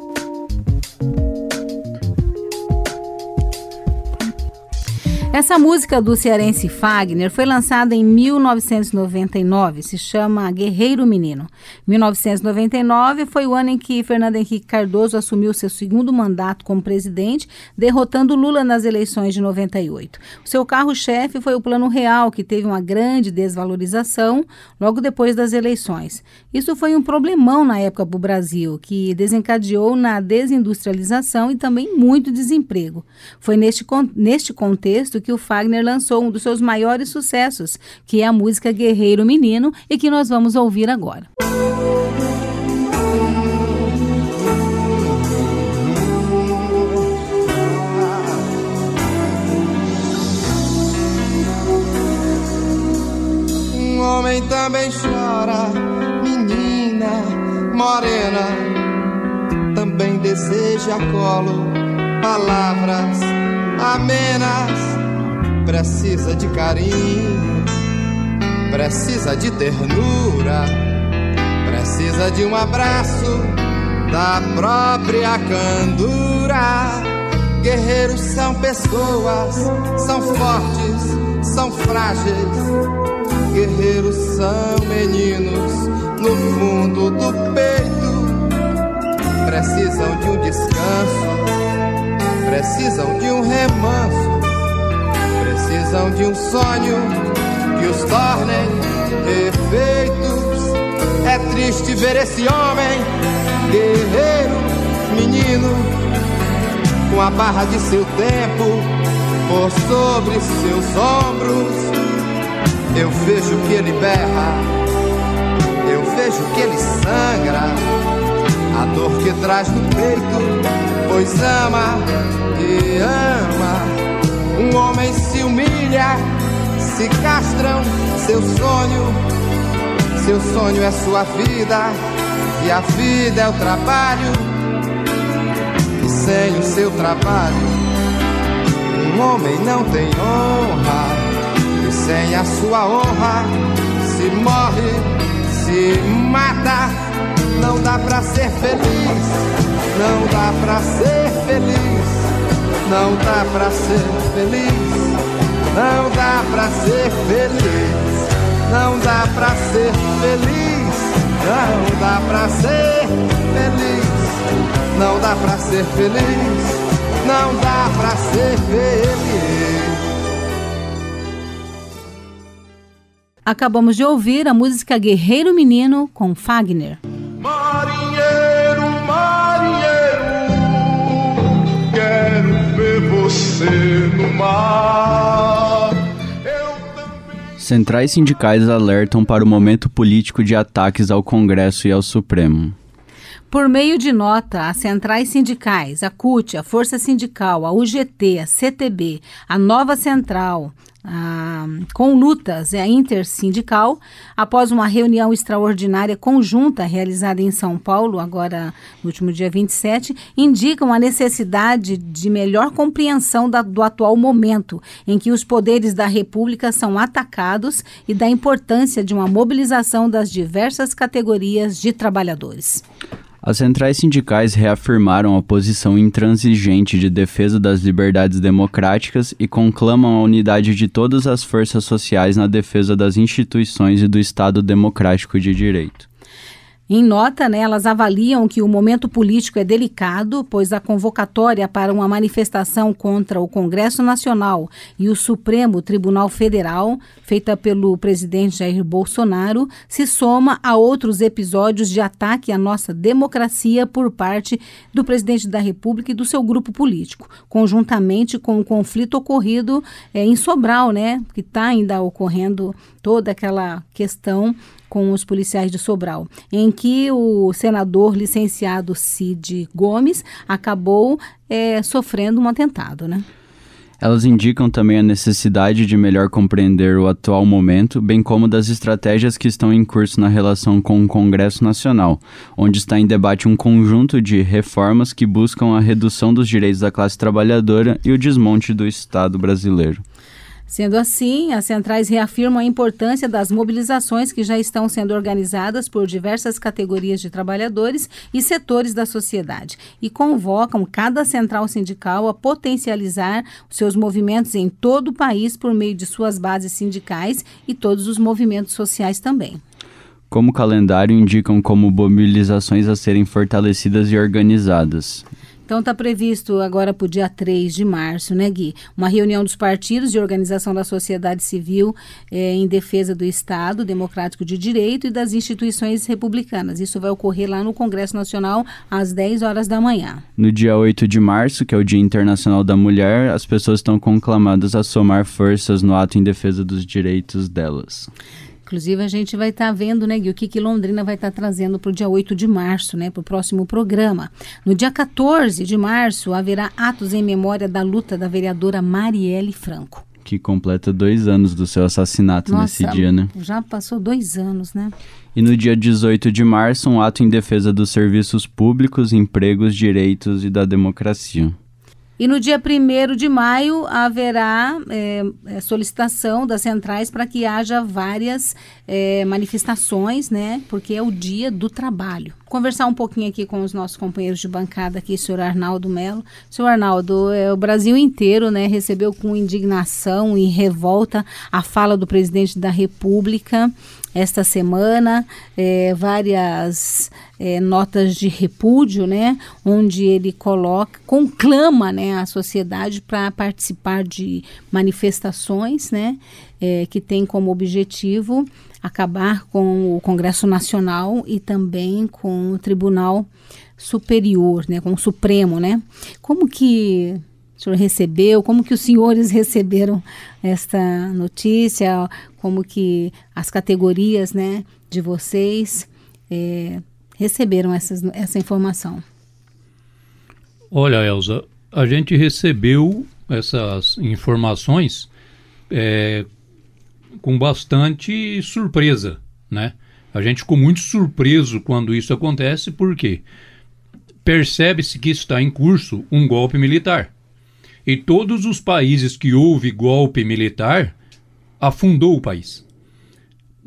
Essa música do cearense Fagner foi lançada em 1999, se chama Guerreiro Menino. 1999 foi o ano em que Fernando Henrique Cardoso assumiu seu segundo mandato como presidente, derrotando Lula nas eleições de 98. O seu carro-chefe foi o Plano Real, que teve uma grande desvalorização logo depois das eleições. Isso foi um problemão na época para o Brasil, que desencadeou na desindustrialização e também muito desemprego. Foi neste, neste contexto que o Fagner lançou um dos seus maiores sucessos, que é a música Guerreiro Menino e que nós vamos ouvir agora. Um homem também chora, menina morena, também deseja colo, palavras amenas precisa de carinho, precisa de ternura, precisa de um abraço da própria candura. Guerreiros são pessoas, são fortes, são frágeis. Guerreiros são meninos no fundo do peito. Precisam de um descanso, precisam de um remanso precisam de um sonho que os tornem perfeitos. É triste ver esse homem, guerreiro, menino, com a barra de seu tempo por sobre seus ombros. Eu vejo que ele berra, eu vejo que ele sangra, a dor que traz no peito, pois ama e ama um homem se humilha, se castram seu sonho. Seu sonho é sua vida, e a vida é o trabalho. E sem o seu trabalho, um homem não tem honra. E sem a sua honra, se morre, se mata. Não dá pra ser feliz, não dá pra ser feliz não dá pra ser feliz, não dá pra ser feliz, não dá pra ser feliz, não dá pra ser feliz, não dá pra ser feliz, não dá pra ser feliz. Acabamos de ouvir a música Guerreiro Menino com Fagner. No mar. Centrais sindicais alertam para o momento político de ataques ao Congresso e ao Supremo. Por meio de nota, as centrais sindicais, a CUT, a Força Sindical, a UGT, a CTB, a Nova Central, a, com lutas, é a Intersindical, após uma reunião extraordinária conjunta realizada em São Paulo, agora no último dia 27, indicam a necessidade de melhor compreensão da, do atual momento em que os poderes da República são atacados e da importância de uma mobilização das diversas categorias de trabalhadores. As centrais sindicais reafirmaram a posição intransigente de defesa das liberdades democráticas e conclamam a unidade de todas as forças sociais na defesa das instituições e do Estado democrático de direito. Em nota, né, elas avaliam que o momento político é delicado, pois a convocatória para uma manifestação contra o Congresso Nacional e o Supremo Tribunal Federal, feita pelo presidente Jair Bolsonaro, se soma a outros episódios de ataque à nossa democracia por parte do presidente da República e do seu grupo político, conjuntamente com o conflito ocorrido é, em Sobral, né, que está ainda ocorrendo toda aquela questão com os policiais de Sobral, em que o senador licenciado Cid Gomes acabou é, sofrendo um atentado, né? Elas indicam também a necessidade de melhor compreender o atual momento, bem como das estratégias que estão em curso na relação com o Congresso Nacional, onde está em debate um conjunto de reformas que buscam a redução dos direitos da classe trabalhadora e o desmonte do Estado brasileiro. Sendo assim, as centrais reafirmam a importância das mobilizações que já estão sendo organizadas por diversas categorias de trabalhadores e setores da sociedade e convocam cada central sindical a potencializar seus movimentos em todo o país por meio de suas bases sindicais e todos os movimentos sociais também. Como calendário indicam como mobilizações a serem fortalecidas e organizadas. Então está previsto agora para o dia 3 de março, né, Gui? Uma reunião dos partidos de organização da sociedade civil eh, em defesa do Estado Democrático de Direito e das instituições republicanas. Isso vai ocorrer lá no Congresso Nacional às 10 horas da manhã. No dia 8 de março, que é o Dia Internacional da Mulher, as pessoas estão conclamadas a somar forças no ato em defesa dos direitos delas. Inclusive, a gente vai estar tá vendo, né, Gui, o que, que Londrina vai estar tá trazendo para o dia 8 de março, né, para o próximo programa. No dia 14 de março, haverá atos em memória da luta da vereadora Marielle Franco. Que completa dois anos do seu assassinato Nossa, nesse dia, né? Já passou dois anos, né? E no dia 18 de março, um ato em defesa dos serviços públicos, empregos, direitos e da democracia. E no dia 1 de maio haverá é, solicitação das centrais para que haja várias é, manifestações, né? Porque é o dia do trabalho. Conversar um pouquinho aqui com os nossos companheiros de bancada aqui, senhor Arnaldo Melo. Senhor Arnaldo, é, o Brasil inteiro né, recebeu com indignação e revolta a fala do presidente da República esta semana é, várias é, notas de repúdio, né, onde ele coloca, conclama, né, a sociedade para participar de manifestações, né, é, que tem como objetivo acabar com o Congresso Nacional e também com o Tribunal Superior, né, com o Supremo, né. Como que o senhor recebeu, como que os senhores receberam esta notícia, como que as categorias né, de vocês é, receberam essas, essa informação. Olha, Elza, a gente recebeu essas informações é, com bastante surpresa, né? A gente ficou muito surpreso quando isso acontece, porque percebe-se que está em curso um golpe militar. E todos os países que houve golpe militar afundou o país.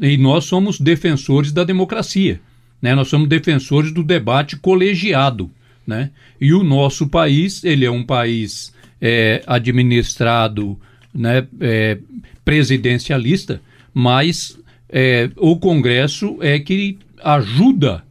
E nós somos defensores da democracia, né? Nós somos defensores do debate colegiado, né? E o nosso país, ele é um país é, administrado, né, é, presidencialista, mas é, o Congresso é que ajuda,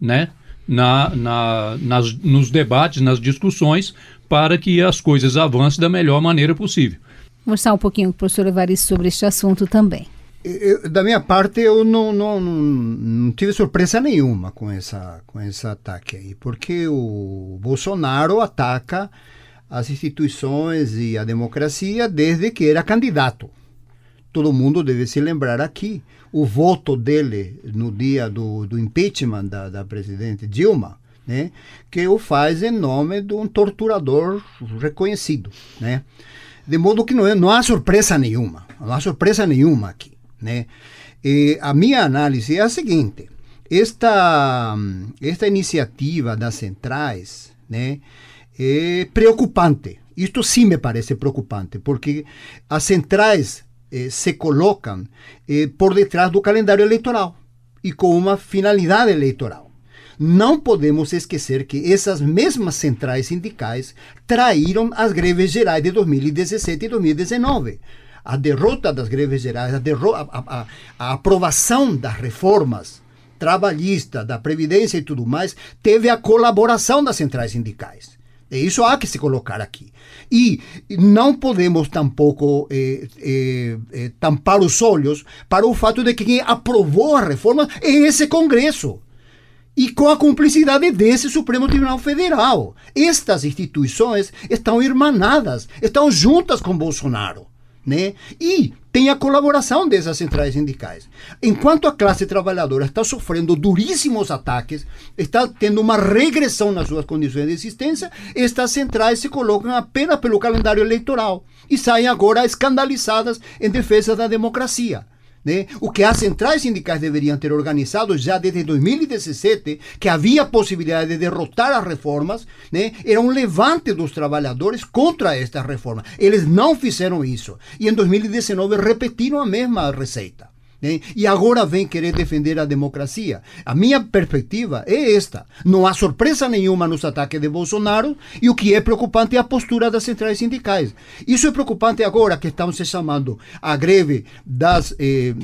né, na, na, nas, nos debates, nas discussões, para que as coisas avancem da melhor maneira possível. Conversar um pouquinho com o professor Evaristo sobre este assunto também. Eu, da minha parte, eu não, não, não, não, tive surpresa nenhuma com, essa, com esse ataque aí, porque o Bolsonaro ataca as instituições e a democracia desde que era candidato. Todo mundo deve se lembrar aqui. O voto dele no dia do, do impeachment da, da presidente Dilma né, que o faz em nome de um torturador reconhecido, né? De modo que não, é, não há surpresa nenhuma, não há surpresa nenhuma aqui, né? E a minha análise é a seguinte: esta esta iniciativa das centrais, né, é preocupante. Isto sim me parece preocupante, porque as centrais eh, se colocam eh, por detrás do calendário eleitoral e com uma finalidade eleitoral. Não podemos esquecer que essas mesmas centrais sindicais traíram as greves gerais de 2017 e 2019. A derrota das greves gerais, a, a, a, a aprovação das reformas trabalhistas, da Previdência e tudo mais, teve a colaboração das centrais sindicais. E isso há que se colocar aqui. E não podemos tampouco eh, eh, eh, tampar os olhos para o fato de que quem aprovou a reforma é esse Congresso e com a cumplicidade desse Supremo Tribunal Federal. Estas instituições estão irmanadas, estão juntas com Bolsonaro. Né? E tem a colaboração dessas centrais sindicais. Enquanto a classe trabalhadora está sofrendo duríssimos ataques, está tendo uma regressão nas suas condições de existência, estas centrais se colocam apenas pelo calendário eleitoral e saem agora escandalizadas em defesa da democracia. Né? O que as centrais sindicais deveriam ter organizado já desde 2017, que havia possibilidade de derrotar as reformas, né? era um levante dos trabalhadores contra estas reformas. Eles não fizeram isso. E em 2019 repetiram a mesma receita. Né? E agora vem querer defender a democracia. A minha perspectiva é esta. Não há surpresa nenhuma nos ataques de Bolsonaro e o que é preocupante é a postura das centrais sindicais. Isso é preocupante agora que estamos se chamando a greve das, eh,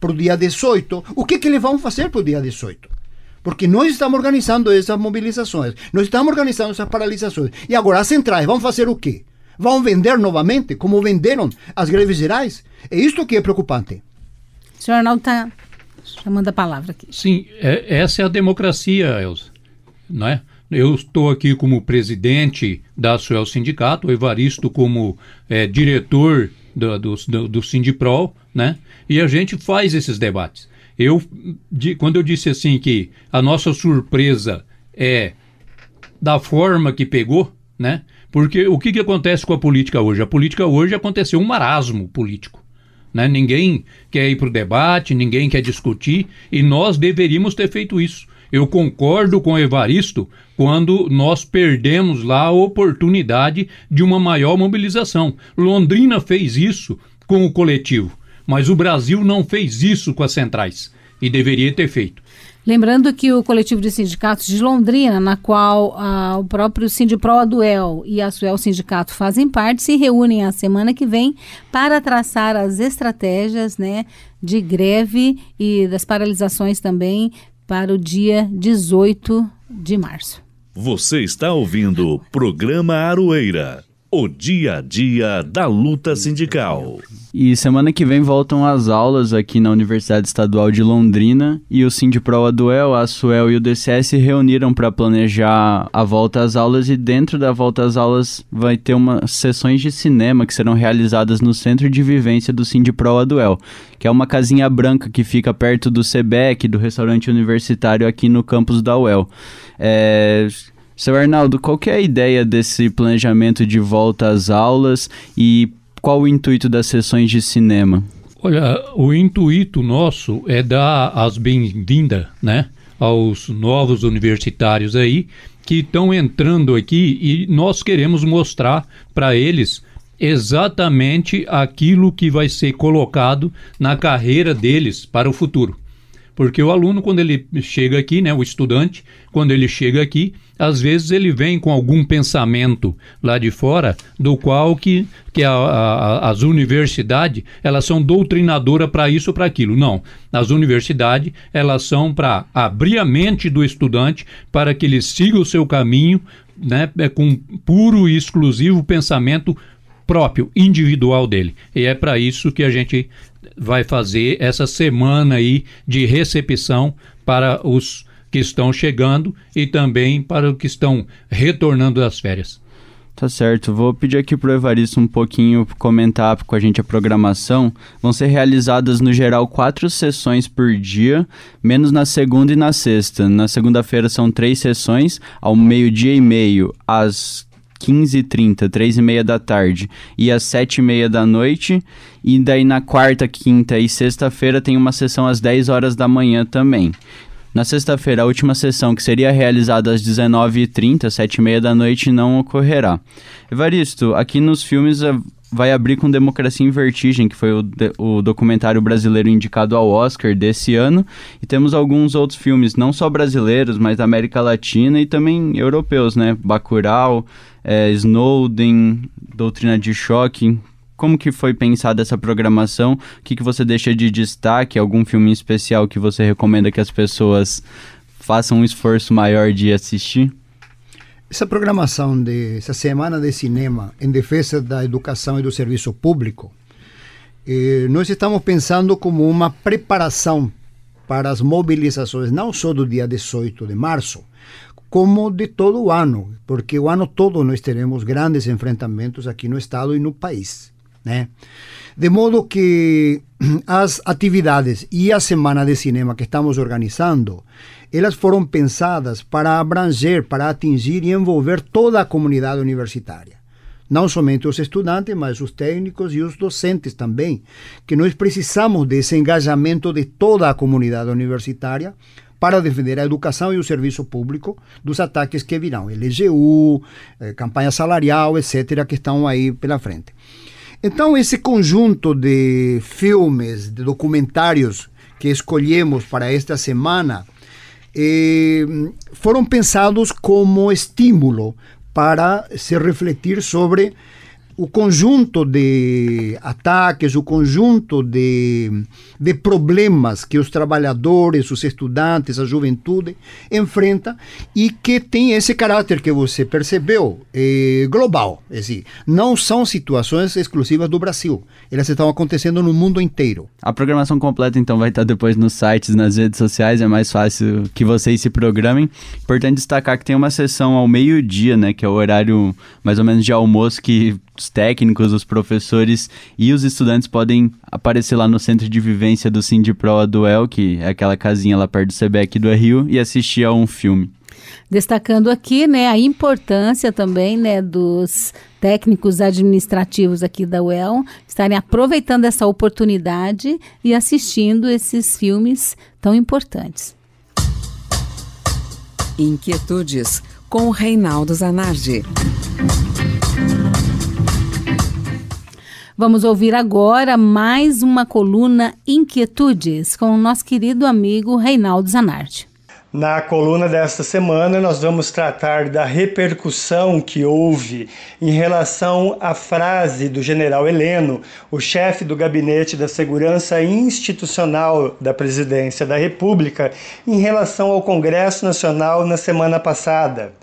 para o dia 18. O que, que eles vão fazer para o dia 18? Porque nós estamos organizando essas mobilizações, nós estamos organizando essas paralisações. E agora as centrais vão fazer o quê? Vão vender novamente, como venderam as greves gerais? É isto que é preocupante. O senhor Arnaldo está chamando a palavra aqui. Sim, é, essa é a democracia, Elza. Não é? Eu estou aqui como presidente da Suel Sindicato, o Evaristo como é, diretor do, do, do, Sindiprol, né? E a gente faz esses debates. Eu, de, quando eu disse assim que a nossa surpresa é da forma que pegou, né? Porque o que, que acontece com a política hoje? A política hoje aconteceu um marasmo político. Né? Ninguém quer ir para o debate, ninguém quer discutir, e nós deveríamos ter feito isso. Eu concordo com o Evaristo quando nós perdemos lá a oportunidade de uma maior mobilização. Londrina fez isso com o coletivo, mas o Brasil não fez isso com as centrais e deveria ter feito. Lembrando que o coletivo de sindicatos de Londrina, na qual ah, o próprio Sindipro Aduel e a Suel Sindicato fazem parte, se reúnem a semana que vem para traçar as estratégias né, de greve e das paralisações também para o dia 18 de março. Você está ouvindo o programa Aroeira, o dia a dia da luta sindical. E semana que vem voltam as aulas aqui na Universidade Estadual de Londrina e o Sindipro Duel, a Suel e o DCS se reuniram para planejar a volta às aulas e dentro da volta às aulas vai ter umas sessões de cinema que serão realizadas no Centro de Vivência do Sindipro Duel, que é uma casinha branca que fica perto do SEBEC, do restaurante universitário aqui no campus da UEL. É... Seu Arnaldo, qual é a ideia desse planejamento de volta às aulas e qual o intuito das sessões de cinema? Olha, o intuito nosso é dar as bem-vindas, né, aos novos universitários aí que estão entrando aqui e nós queremos mostrar para eles exatamente aquilo que vai ser colocado na carreira deles para o futuro. Porque o aluno, quando ele chega aqui, né, o estudante, quando ele chega aqui, às vezes ele vem com algum pensamento lá de fora, do qual que, que a, a, as universidades, elas são doutrinadoras para isso ou para aquilo. Não, as universidades, elas são para abrir a mente do estudante para que ele siga o seu caminho, né, é com puro e exclusivo pensamento próprio, individual dele. E é para isso que a gente vai fazer essa semana aí de recepção para os que estão chegando e também para os que estão retornando das férias. Tá certo, vou pedir aqui pro Evaristo um pouquinho comentar com a gente a programação. Vão ser realizadas no geral quatro sessões por dia, menos na segunda e na sexta. Na segunda-feira são três sessões, ao meio-dia e meio, às 15h30, 3h30 da tarde e às 7h30 da noite. E daí na quarta, quinta e sexta-feira tem uma sessão às 10 horas da manhã também. Na sexta-feira, a última sessão, que seria realizada às 19h30, 7h30 da noite, não ocorrerá. Evaristo, aqui nos filmes eh, vai abrir com Democracia em Vertigem, que foi o, o documentário brasileiro indicado ao Oscar desse ano. E temos alguns outros filmes, não só brasileiros, mas da América Latina e também europeus, né? Bacurau, é, Snowden, Doutrina de Choque. Como que foi pensada essa programação? O que, que você deixa de destaque? Algum filme especial que você recomenda que as pessoas façam um esforço maior de assistir? Essa programação de essa semana de cinema em defesa da educação e do serviço público, eh, nós estamos pensando como uma preparação para as mobilizações, não só do dia 18 de março, como de todo o ano, porque o ano todo nós teremos grandes enfrentamentos aqui no estado e no país. Né? De modo que *clears throat* as atividades e a semana de cinema que estamos organizando, elas foram pensadas para abranger, para atingir e envolver toda a comunidade universitária. Não somente os estudantes, mas os técnicos e os docentes também, que nós precisamos desse engajamento de toda a comunidade universitária para defender a educação e o serviço público dos ataques que virão, LGU, eh, campanha salarial, etc., que estão aí pela frente. Então, esse conjunto de filmes, de documentários que escolhemos para esta semana eh, foram pensados como estímulo para se refletir sobre o conjunto de ataques, o conjunto de, de problemas que os trabalhadores, os estudantes, a juventude enfrenta e que tem esse caráter que você percebeu, é, global. É assim, não são situações exclusivas do Brasil, elas estão acontecendo no mundo inteiro. A programação completa então vai estar depois nos sites, nas redes sociais, é mais fácil que vocês se programem. Importante destacar que tem uma sessão ao meio-dia, né, que é o horário mais ou menos de almoço que os técnicos, os professores e os estudantes podem aparecer lá no centro de vivência do Sindipro Duel, que é aquela casinha lá perto do SEBEC do Rio, e assistir a um filme. Destacando aqui, né, a importância também, né, dos técnicos administrativos aqui da UEL estarem aproveitando essa oportunidade e assistindo esses filmes tão importantes. Inquietudes com Reinaldo Zanardi. Vamos ouvir agora mais uma coluna Inquietudes com o nosso querido amigo Reinaldo Zanardi. Na coluna desta semana, nós vamos tratar da repercussão que houve em relação à frase do general Heleno, o chefe do Gabinete da Segurança Institucional da Presidência da República, em relação ao Congresso Nacional na semana passada.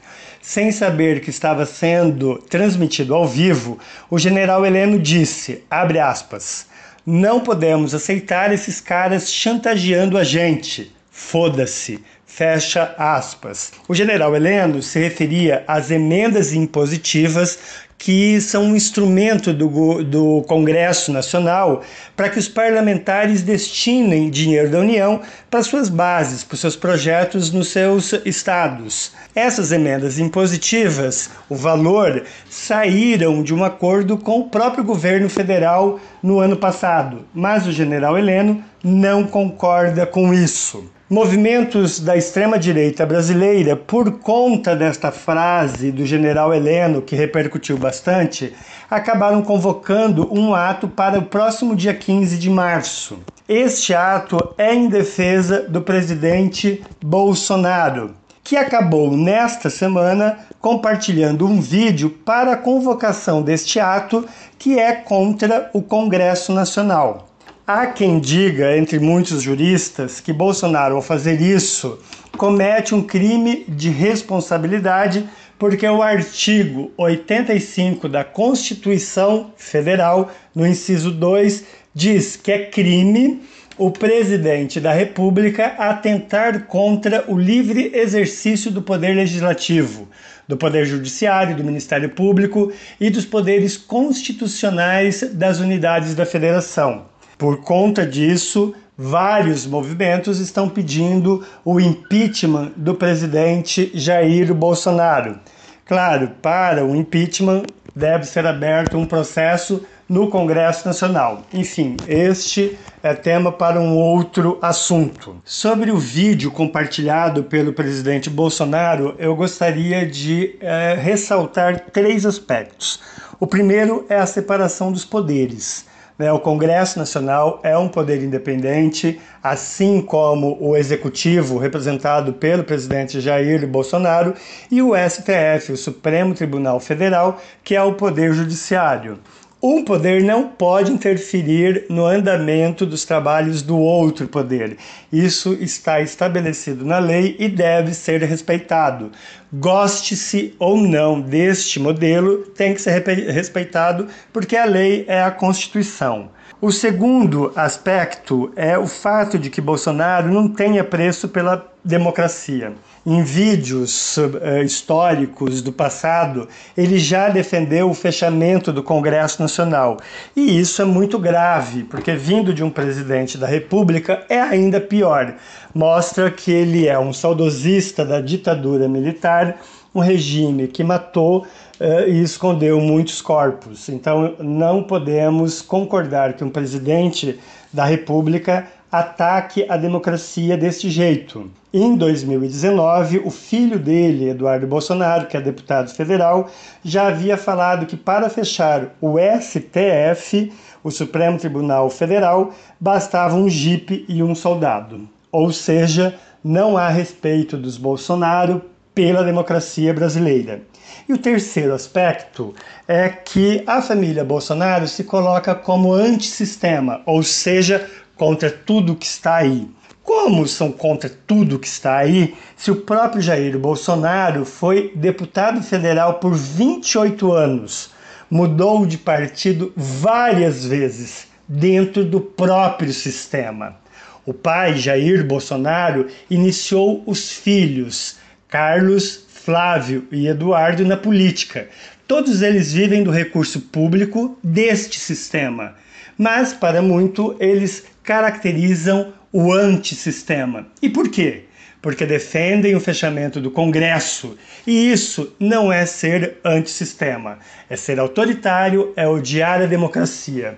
Sem saber que estava sendo transmitido ao vivo, o general Heleno disse, abre aspas, não podemos aceitar esses caras chantageando a gente. Foda-se. Fecha aspas. O general Heleno se referia às emendas impositivas que são um instrumento do, do Congresso Nacional para que os parlamentares destinem dinheiro da União para suas bases, para seus projetos nos seus estados. Essas emendas impositivas, o valor, saíram de um acordo com o próprio governo federal no ano passado, mas o general Heleno não concorda com isso. Movimentos da extrema-direita brasileira, por conta desta frase do general Heleno, que repercutiu bastante, acabaram convocando um ato para o próximo dia 15 de março. Este ato é em defesa do presidente Bolsonaro, que acabou nesta semana compartilhando um vídeo para a convocação deste ato que é contra o Congresso Nacional. Há quem diga, entre muitos juristas, que Bolsonaro, ao fazer isso, comete um crime de responsabilidade porque o artigo 85 da Constituição Federal, no inciso 2, diz que é crime o presidente da República atentar contra o livre exercício do poder legislativo, do poder judiciário, do Ministério Público e dos poderes constitucionais das unidades da federação. Por conta disso, vários movimentos estão pedindo o impeachment do presidente Jair Bolsonaro. Claro, para o impeachment deve ser aberto um processo no Congresso Nacional. Enfim, este é tema para um outro assunto. Sobre o vídeo compartilhado pelo presidente Bolsonaro, eu gostaria de é, ressaltar três aspectos. O primeiro é a separação dos poderes. Né? O Congresso Nacional é um poder independente, assim como o Executivo, representado pelo presidente Jair Bolsonaro, e o STF, o Supremo Tribunal Federal, que é o poder judiciário. Um poder não pode interferir no andamento dos trabalhos do outro poder. Isso está estabelecido na lei e deve ser respeitado. Goste-se ou não deste modelo, tem que ser respeitado porque a lei é a Constituição. O segundo aspecto é o fato de que Bolsonaro não tem apreço pela democracia. Em vídeos uh, históricos do passado, ele já defendeu o fechamento do Congresso Nacional. E isso é muito grave, porque vindo de um presidente da República é ainda pior. Mostra que ele é um saudosista da ditadura militar, um regime que matou uh, e escondeu muitos corpos. Então não podemos concordar que um presidente da República ataque a democracia deste jeito. Em 2019, o filho dele, Eduardo Bolsonaro, que é deputado federal, já havia falado que para fechar o STF, o Supremo Tribunal Federal, bastava um jipe e um soldado. Ou seja, não há respeito dos Bolsonaro pela democracia brasileira. E o terceiro aspecto é que a família Bolsonaro se coloca como antissistema, ou seja, contra tudo que está aí. Como são contra tudo que está aí, se o próprio Jair Bolsonaro foi deputado federal por 28 anos, mudou de partido várias vezes dentro do próprio sistema. O pai, Jair Bolsonaro, iniciou os filhos, Carlos, Flávio e Eduardo, na política. Todos eles vivem do recurso público deste sistema, mas para muito eles caracterizam o antissistema. E por quê? Porque defendem o fechamento do Congresso. E isso não é ser antissistema, é ser autoritário, é odiar a democracia.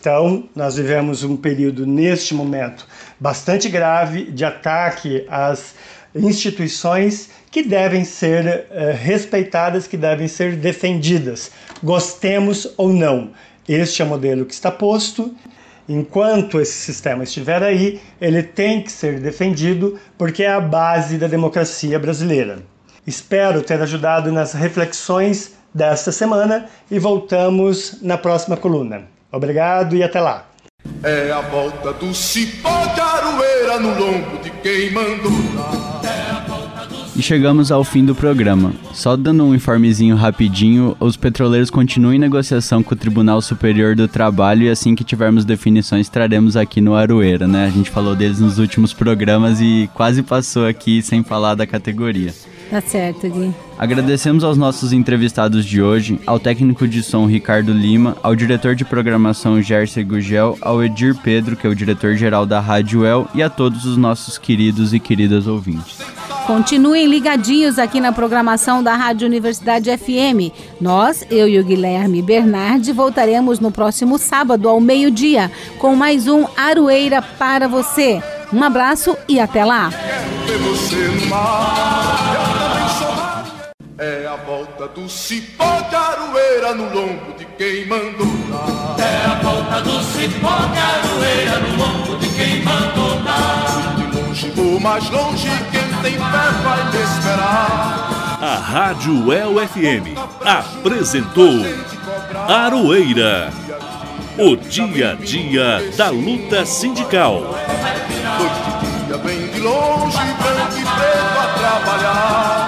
Então, nós vivemos um período, neste momento, bastante grave de ataque às instituições que devem ser eh, respeitadas, que devem ser defendidas, gostemos ou não. Este é o modelo que está posto Enquanto esse sistema estiver aí, ele tem que ser defendido porque é a base da democracia brasileira. Espero ter ajudado nas reflexões desta semana e voltamos na próxima coluna. Obrigado e até lá. É a volta do cipó de no de quem mandou e chegamos ao fim do programa. Só dando um informezinho rapidinho, os petroleiros continuam em negociação com o Tribunal Superior do Trabalho e assim que tivermos definições traremos aqui no Aroeira, né? A gente falou deles nos últimos programas e quase passou aqui sem falar da categoria. Tá certo, Gui. Agradecemos aos nossos entrevistados de hoje, ao técnico de som Ricardo Lima, ao diretor de programação Gerson Gugel, ao Edir Pedro, que é o diretor-geral da Rádio El, e a todos os nossos queridos e queridas ouvintes. Continuem ligadinhos aqui na programação da Rádio Universidade FM. Nós, eu e o Guilherme Bernardi, voltaremos no próximo sábado, ao meio-dia, com mais um Aroeira para você. Um abraço e até lá. É a volta do cipó de aroeira no lombo de quem mandou dar. É a volta do cipó de aroeira no lombo de quem mandou dar. De longe ou mais longe, vai me esperar. A Rádio El FM apresentou Aroeira, o dia a dia da luta sindical. Noite e dia vem de longe, branco e preto a trabalhar.